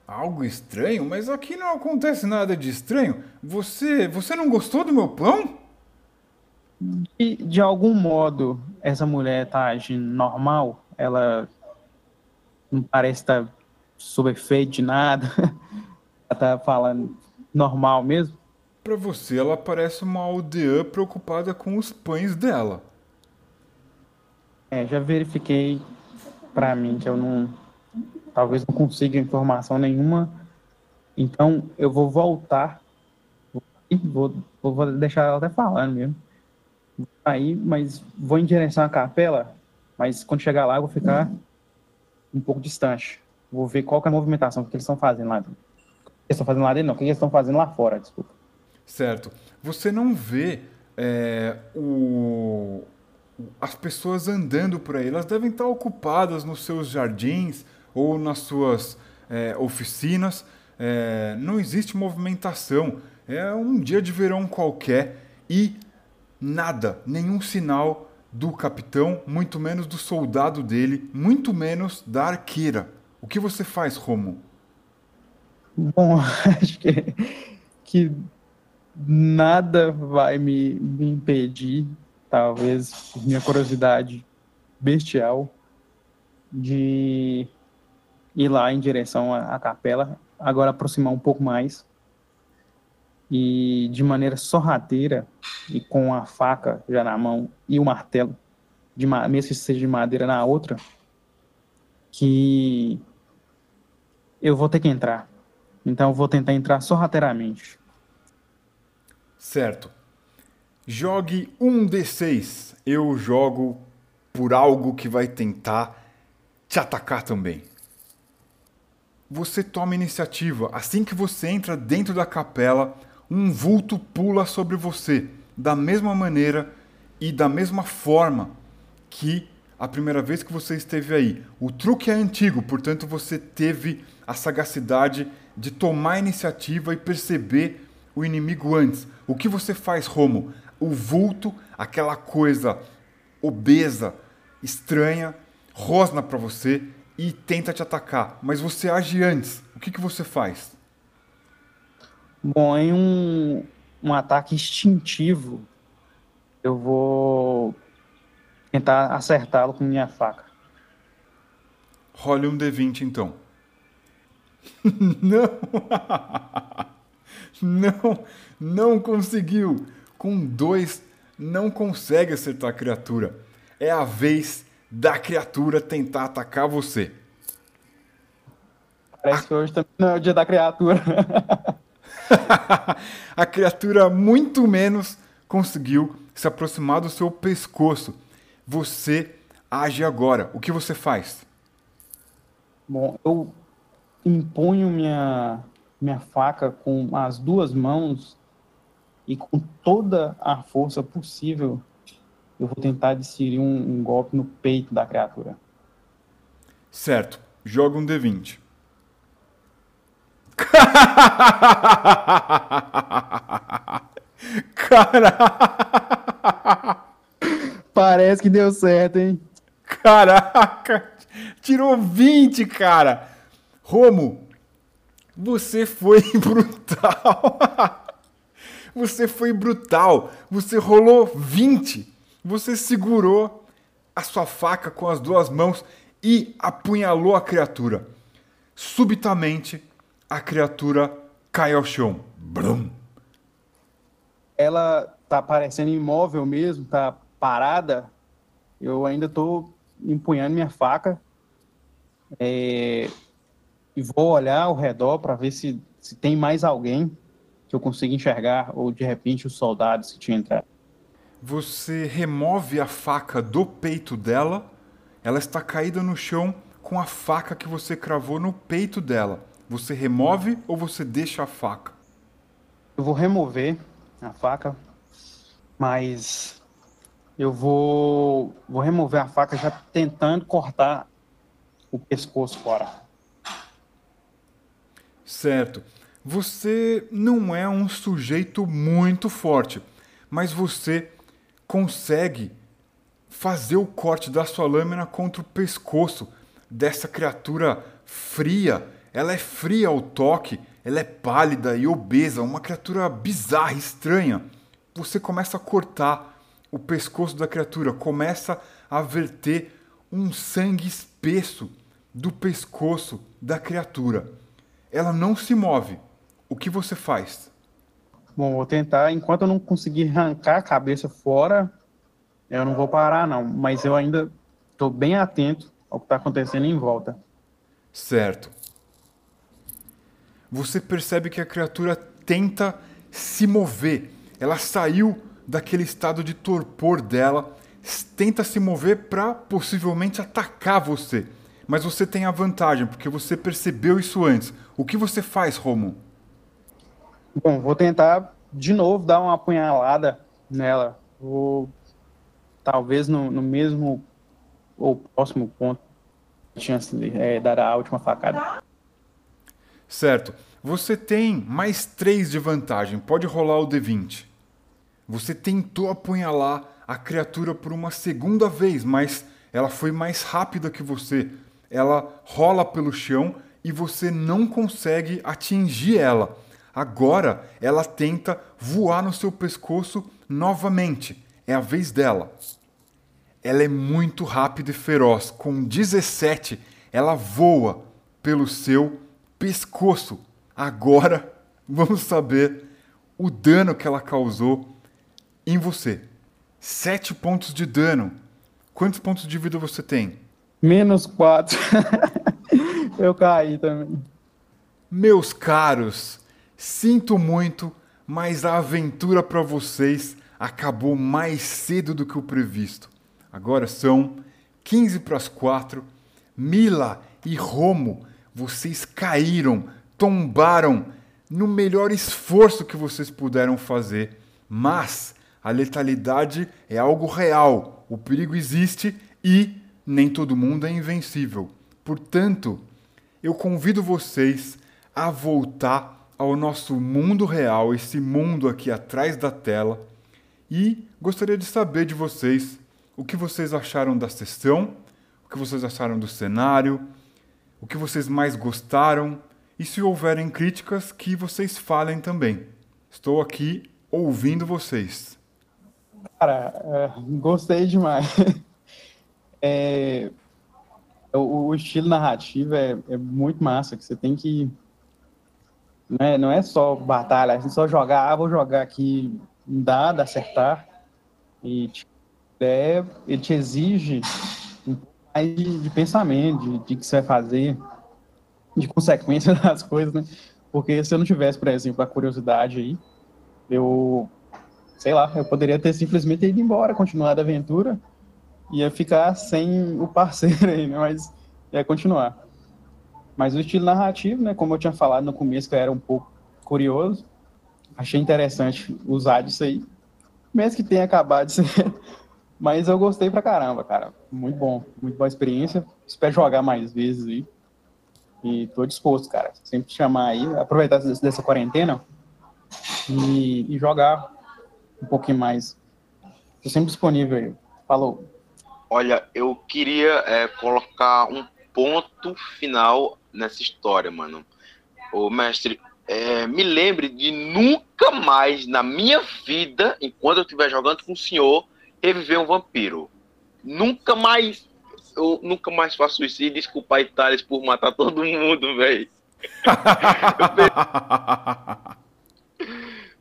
Algo estranho? Mas aqui não acontece nada de estranho. Você, você não gostou do meu pão? De, de algum modo, essa mulher tá agindo normal? Ela não parece estar tá sob efeito de nada? ela tá falando normal mesmo? Para você, ela parece uma aldeã preocupada com os pães dela. É, já verifiquei para mim que eu não. Talvez não consiga informação nenhuma. Então eu vou voltar. Vou, vou deixar ela até falando mesmo. Aí, mas vou em direção à capela. Mas quando chegar lá, eu vou ficar um pouco distante. Vou ver qual é a movimentação que eles estão fazendo lá. O que eles estão fazendo lá dentro, não. O que eles estão fazendo lá fora, desculpa. Certo. Você não vê é, o, as pessoas andando por aí, elas devem estar ocupadas nos seus jardins ou nas suas é, oficinas. É, não existe movimentação. É um dia de verão qualquer e nada, nenhum sinal do capitão, muito menos do soldado dele, muito menos da arqueira. O que você faz, Romo? Bom, acho que, que nada vai me, me impedir, talvez minha curiosidade bestial, de ir lá em direção à, à capela, agora aproximar um pouco mais e de maneira sorrateira e com a faca já na mão e o martelo, de, mesmo que seja de madeira na outra, que eu vou ter que entrar. Então eu vou tentar entrar sorrateiramente. Certo. Jogue um D6. Eu jogo por algo que vai tentar te atacar também. Você toma iniciativa. Assim que você entra dentro da capela, um vulto pula sobre você, da mesma maneira e da mesma forma que a primeira vez que você esteve aí. O truque é antigo, portanto você teve a sagacidade de tomar iniciativa e perceber o inimigo antes. O que você faz, Romo? O vulto, aquela coisa obesa, estranha, rosna para você e tenta te atacar, mas você age antes. O que, que você faz? Bom, em um, um ataque instintivo, eu vou tentar acertá-lo com minha faca. Role um D20 então. não! não! Não conseguiu! Com dois, não consegue acertar a criatura. É a vez da criatura tentar atacar você. Parece que hoje também não é o dia da criatura. a criatura muito menos conseguiu se aproximar do seu pescoço. Você age agora. O que você faz? Bom, eu imponho minha, minha faca com as duas mãos e com toda a força possível eu vou tentar desferir um, um golpe no peito da criatura. Certo. Joga um D20. Caraca! Parece que deu certo, hein? Caraca! Tirou 20, cara! Romo, você foi brutal! Você foi brutal! Você rolou 20! Você segurou a sua faca com as duas mãos e apunhalou a criatura. Subitamente, a criatura cai ao chão. Brum. Ela tá parecendo imóvel mesmo, tá parada. Eu ainda tô empunhando minha faca é, e vou olhar ao redor para ver se, se tem mais alguém que eu consiga enxergar ou de repente os soldados que tinham entrado. Você remove a faca do peito dela. Ela está caída no chão com a faca que você cravou no peito dela. Você remove ou você deixa a faca? Eu vou remover a faca, mas eu vou, vou remover a faca já tentando cortar o pescoço fora. Certo. Você não é um sujeito muito forte, mas você consegue fazer o corte da sua lâmina contra o pescoço dessa criatura fria. Ela é fria ao toque, ela é pálida e obesa, uma criatura bizarra, estranha. Você começa a cortar o pescoço da criatura, começa a verter um sangue espesso do pescoço da criatura. Ela não se move. O que você faz? Bom, vou tentar, enquanto eu não conseguir arrancar a cabeça fora, eu não vou parar não, mas eu ainda estou bem atento ao que está acontecendo em volta. Certo. Você percebe que a criatura tenta se mover. Ela saiu daquele estado de torpor dela, tenta se mover para possivelmente atacar você. Mas você tem a vantagem, porque você percebeu isso antes. O que você faz, Romo? Bom, vou tentar de novo dar uma apunhalada nela. Vou talvez no, no mesmo ou próximo ponto que tinha é, dar a última facada. Certo. Você tem mais 3 de vantagem. Pode rolar o D20. Você tentou apunhalar a criatura por uma segunda vez, mas ela foi mais rápida que você. Ela rola pelo chão e você não consegue atingir ela. Agora ela tenta voar no seu pescoço novamente. É a vez dela. Ela é muito rápida e feroz. Com 17, ela voa pelo seu pescoço. Agora vamos saber o dano que ela causou em você. 7 pontos de dano. Quantos pontos de vida você tem? Menos 4. Eu caí também. Meus caros, sinto muito, mas a aventura para vocês acabou mais cedo do que o previsto. Agora são 15 para as 4. Mila e Romo, vocês caíram, tombaram no melhor esforço que vocês puderam fazer, mas a letalidade é algo real, o perigo existe e nem todo mundo é invencível. Portanto, eu convido vocês a voltar ao nosso mundo real, esse mundo aqui atrás da tela, e gostaria de saber de vocês o que vocês acharam da sessão, o que vocês acharam do cenário, o que vocês mais gostaram e se houverem críticas que vocês falem também. Estou aqui ouvindo vocês. Cara, é, gostei demais. É, o, o, estilo narrativo é, é, muito massa, que você tem que. Não é, não é só batalha, é só jogar, ah, vou jogar aqui, dado, acertar. E é, ele te exige um pouco mais de, de pensamento, de, de que você vai fazer, de consequência das coisas, né? Porque se eu não tivesse, por exemplo, a curiosidade aí, eu, sei lá, eu poderia ter simplesmente ido embora, continuado a aventura, ia ficar sem o parceiro aí, né? Mas ia continuar. Mas o estilo narrativo, né? Como eu tinha falado no começo, que eu era um pouco curioso, achei interessante usar disso aí. Mesmo que tenha acabado de ser. Mas eu gostei pra caramba, cara. Muito bom, muito boa experiência. Espero jogar mais vezes aí. E tô disposto, cara. Sempre chamar aí, aproveitar dessa quarentena e, e jogar um pouquinho mais. Tô sempre disponível aí. Falou. Olha, eu queria é, colocar um ponto final nessa história, mano. O mestre, é, me lembre de nunca mais na minha vida, enquanto eu estiver jogando com o senhor, reviver um vampiro. Nunca mais, eu nunca mais faço isso. E desculpa Itália por matar todo mundo, velho.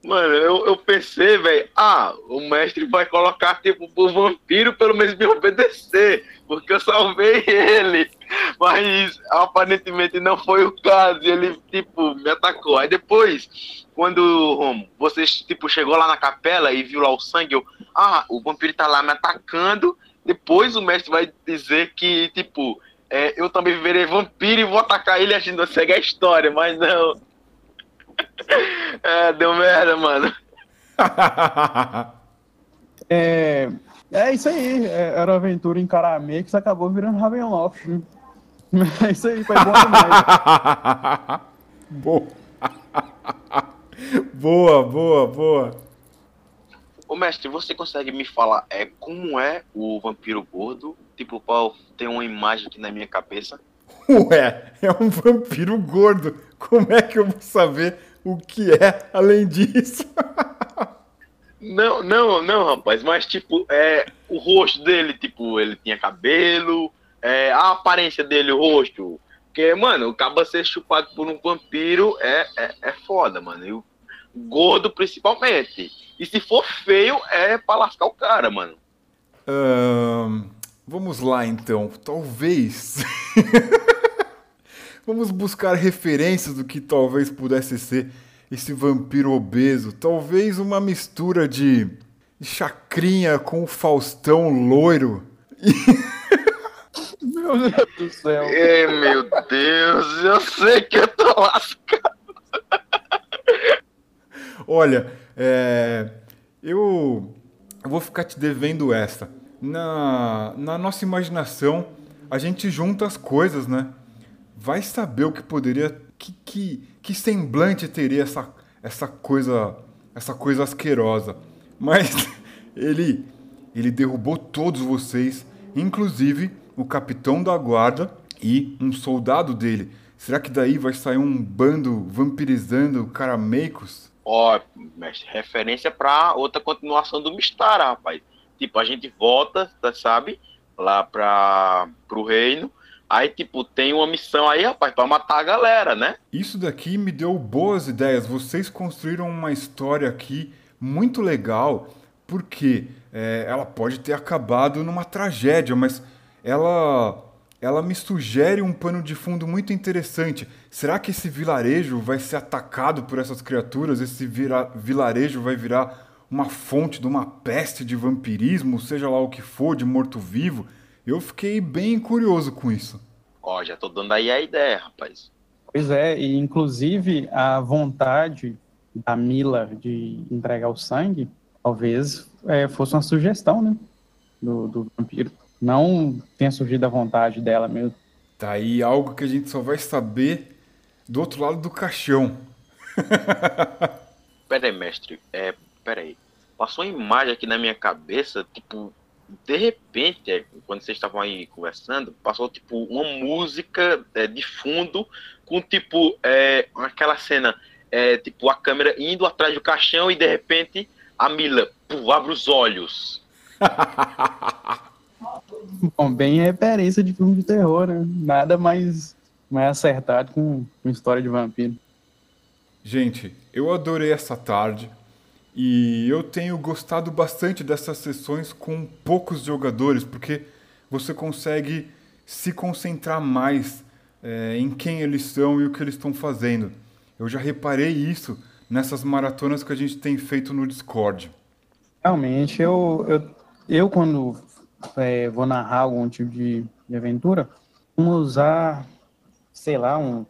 Mano, eu, eu pensei, velho, ah, o mestre vai colocar, tipo, o vampiro pelo menos me obedecer, porque eu salvei ele. Mas aparentemente não foi o caso, ele, tipo, me atacou. Aí depois, quando Romo, você, tipo, chegou lá na capela e viu lá o sangue, eu, ah, o vampiro tá lá me atacando, depois o mestre vai dizer que, tipo, é, eu também virei vampiro e vou atacar ele achando que segue a história, mas não. É, deu merda, mano. é, é isso aí. É, era aventura em Caramê que você acabou virando Ravenloft. É isso aí, foi bom demais. boa. boa, boa, boa. Ô mestre, você consegue me falar é, como é o vampiro gordo? Tipo, pra ter uma imagem aqui na minha cabeça. Ué, é um vampiro gordo. Como é que eu vou saber o que é além disso? Não, não, não, rapaz, mas tipo, é, o rosto dele, tipo, ele tinha cabelo, é, a aparência dele, o rosto. Porque, mano, o cabo ser chupado por um vampiro é, é, é foda, mano. E o gordo, principalmente. E se for feio, é pra lascar o cara, mano. vamos lá, então. Talvez. vamos buscar referências do que talvez pudesse ser esse vampiro obeso. Talvez uma mistura de chacrinha com o Faustão loiro. Meu Deus do céu. Ei, meu Deus, eu sei que eu tô lascado. Olha, é, eu eu vou ficar te devendo essa. Na, na nossa imaginação, a gente junta as coisas, né? Vai saber o que poderia. Que, que, que semblante teria essa, essa coisa. Essa coisa asquerosa. Mas ele. Ele derrubou todos vocês, inclusive o capitão da guarda e um soldado dele. Será que daí vai sair um bando vampirizando carameicos? Ó, mestre, referência pra outra continuação do Mistar, rapaz. Tipo, a gente volta, tá, sabe? Lá pra, pro reino. Aí, tipo, tem uma missão aí, rapaz, pra matar a galera, né? Isso daqui me deu boas ideias. Vocês construíram uma história aqui muito legal, porque é, ela pode ter acabado numa tragédia, mas ela ela me sugere um pano de fundo muito interessante. Será que esse vilarejo vai ser atacado por essas criaturas? Esse vira, vilarejo vai virar uma fonte de uma peste de vampirismo, seja lá o que for, de morto-vivo? Eu fiquei bem curioso com isso. Ó, já tô dando aí a ideia, rapaz. Pois é, e inclusive a vontade da Mila de entregar o sangue, talvez é, fosse uma sugestão, né? Do, do vampiro não tenha surgido a vontade dela mesmo. Tá aí algo que a gente só vai saber do outro lado do caixão. pera aí, mestre. É, pera aí. Passou uma imagem aqui na minha cabeça, tipo, de repente, é, quando vocês estavam aí conversando, passou tipo uma música é, de fundo com tipo é, aquela cena, é, tipo a câmera indo atrás do caixão e de repente a Mila puf, abre os olhos. Bom, bem referência de filme de terror, né? Nada mais, mais acertado com, com história de vampiro. Gente, eu adorei essa tarde e eu tenho gostado bastante dessas sessões com poucos jogadores, porque você consegue se concentrar mais é, em quem eles são e o que eles estão fazendo. Eu já reparei isso nessas maratonas que a gente tem feito no Discord. Realmente, eu, eu, eu quando é, vou narrar algum tipo de, de aventura, vamos usar, sei lá, um,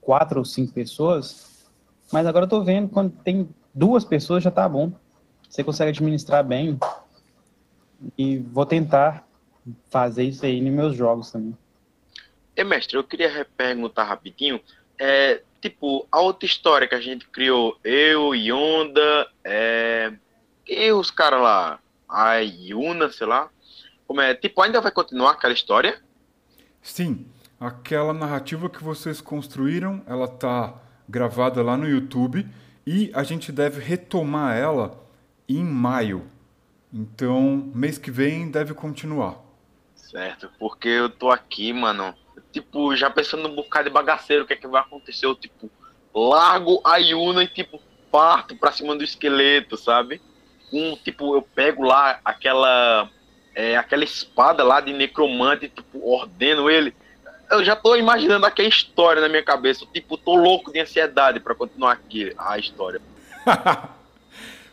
quatro ou cinco pessoas, mas agora eu tô vendo quando tem duas pessoas já tá bom. Você consegue administrar bem e vou tentar fazer isso aí nos meus jogos também. E mestre, eu queria perguntar rapidinho, é, tipo, a outra história que a gente criou, eu, Yonda, é, e os caras lá, a Yuna, sei lá, como é, tipo, ainda vai continuar aquela história? Sim, aquela narrativa que vocês construíram, ela tá gravada lá no YouTube e a gente deve retomar ela em maio. Então, mês que vem deve continuar. Certo, porque eu tô aqui, mano, tipo, já pensando num bocado de bagaceiro, o que é que vai acontecer, eu, tipo, largo a Yuna e, tipo, parto pra cima do esqueleto, sabe? Um, tipo, eu pego lá aquela é, aquela espada lá de necromante, tipo, ordeno ele. Eu já tô imaginando aqui a história na minha cabeça. Tipo, tô louco de ansiedade para continuar aqui a história.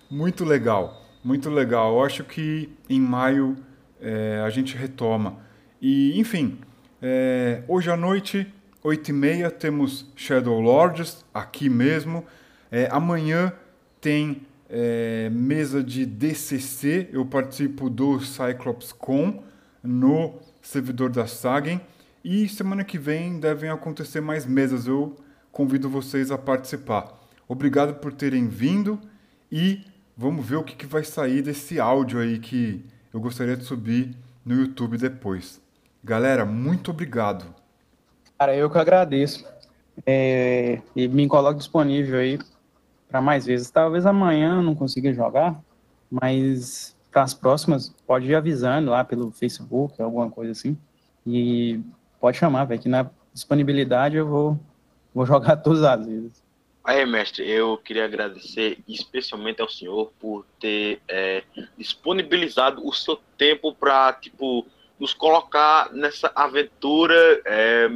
muito legal, muito legal. Eu acho que em maio é, a gente retoma. E, enfim, é, hoje à noite, 8h30, temos Shadow Lords aqui mesmo. É, amanhã tem é, mesa de DCC, eu participo do Cyclops Con no servidor da Sagen. E semana que vem devem acontecer mais mesas, eu convido vocês a participar. Obrigado por terem vindo e vamos ver o que, vai sair desse áudio aí que eu gostaria de subir no YouTube depois. Galera, muito obrigado. Cara, eu que agradeço. É, e me coloque disponível aí para mais vezes. Talvez amanhã eu não consiga jogar, mas para as próximas, pode ir avisando lá pelo Facebook, alguma coisa assim. E pode chamar, velho, que na disponibilidade eu vou, vou jogar todas as vezes. Aí, mestre, eu queria agradecer especialmente ao senhor por ter é, disponibilizado o seu tempo para, tipo, nos colocar nessa aventura é,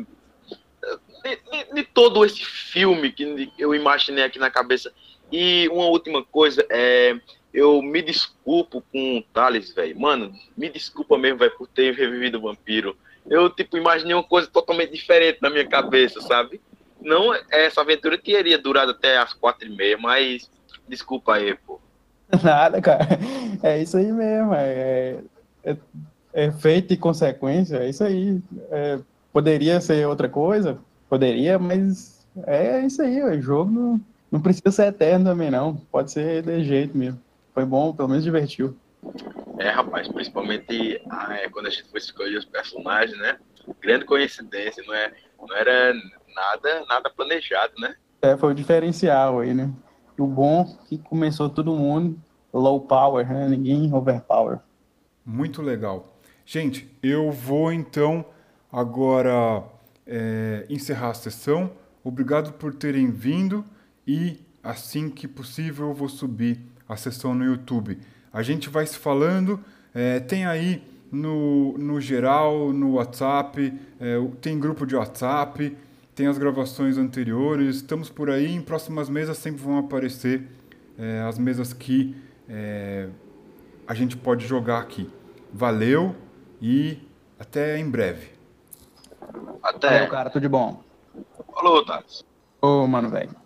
de, de, todo esse filme que eu imaginei aqui na cabeça. E uma última coisa, é, eu me desculpo com o Thales, velho. Mano, me desculpa mesmo, velho, por ter revivido o vampiro. Eu, tipo, imaginei uma coisa totalmente diferente na minha cabeça, sabe? Não, essa aventura teria durado até as quatro e meia, mas desculpa aí, pô. Nada, cara. É isso aí mesmo. É, é, é feito e consequência. É isso aí. É, poderia ser outra coisa? Poderia, mas é isso aí. O jogo não, não precisa ser eterno também, não. Pode ser de jeito mesmo. Foi bom, pelo menos divertiu. É, rapaz, principalmente ah, é, quando a gente foi escolher os personagens, né? Grande coincidência, não, é, não era nada, nada planejado, né? É, foi o diferencial aí, né? O bom que começou todo mundo low power, né? Ninguém overpower. Muito legal. Gente, eu vou então agora é, encerrar a sessão. Obrigado por terem vindo e assim que possível eu vou subir a sessão no YouTube. A gente vai se falando, é, tem aí no, no geral, no WhatsApp, é, tem grupo de WhatsApp, tem as gravações anteriores, estamos por aí, em próximas mesas sempre vão aparecer é, as mesas que é, a gente pode jogar aqui. Valeu e até em breve. Até. Valeu, cara, tudo de bom. Falou, Thales. Ô, mano, velho.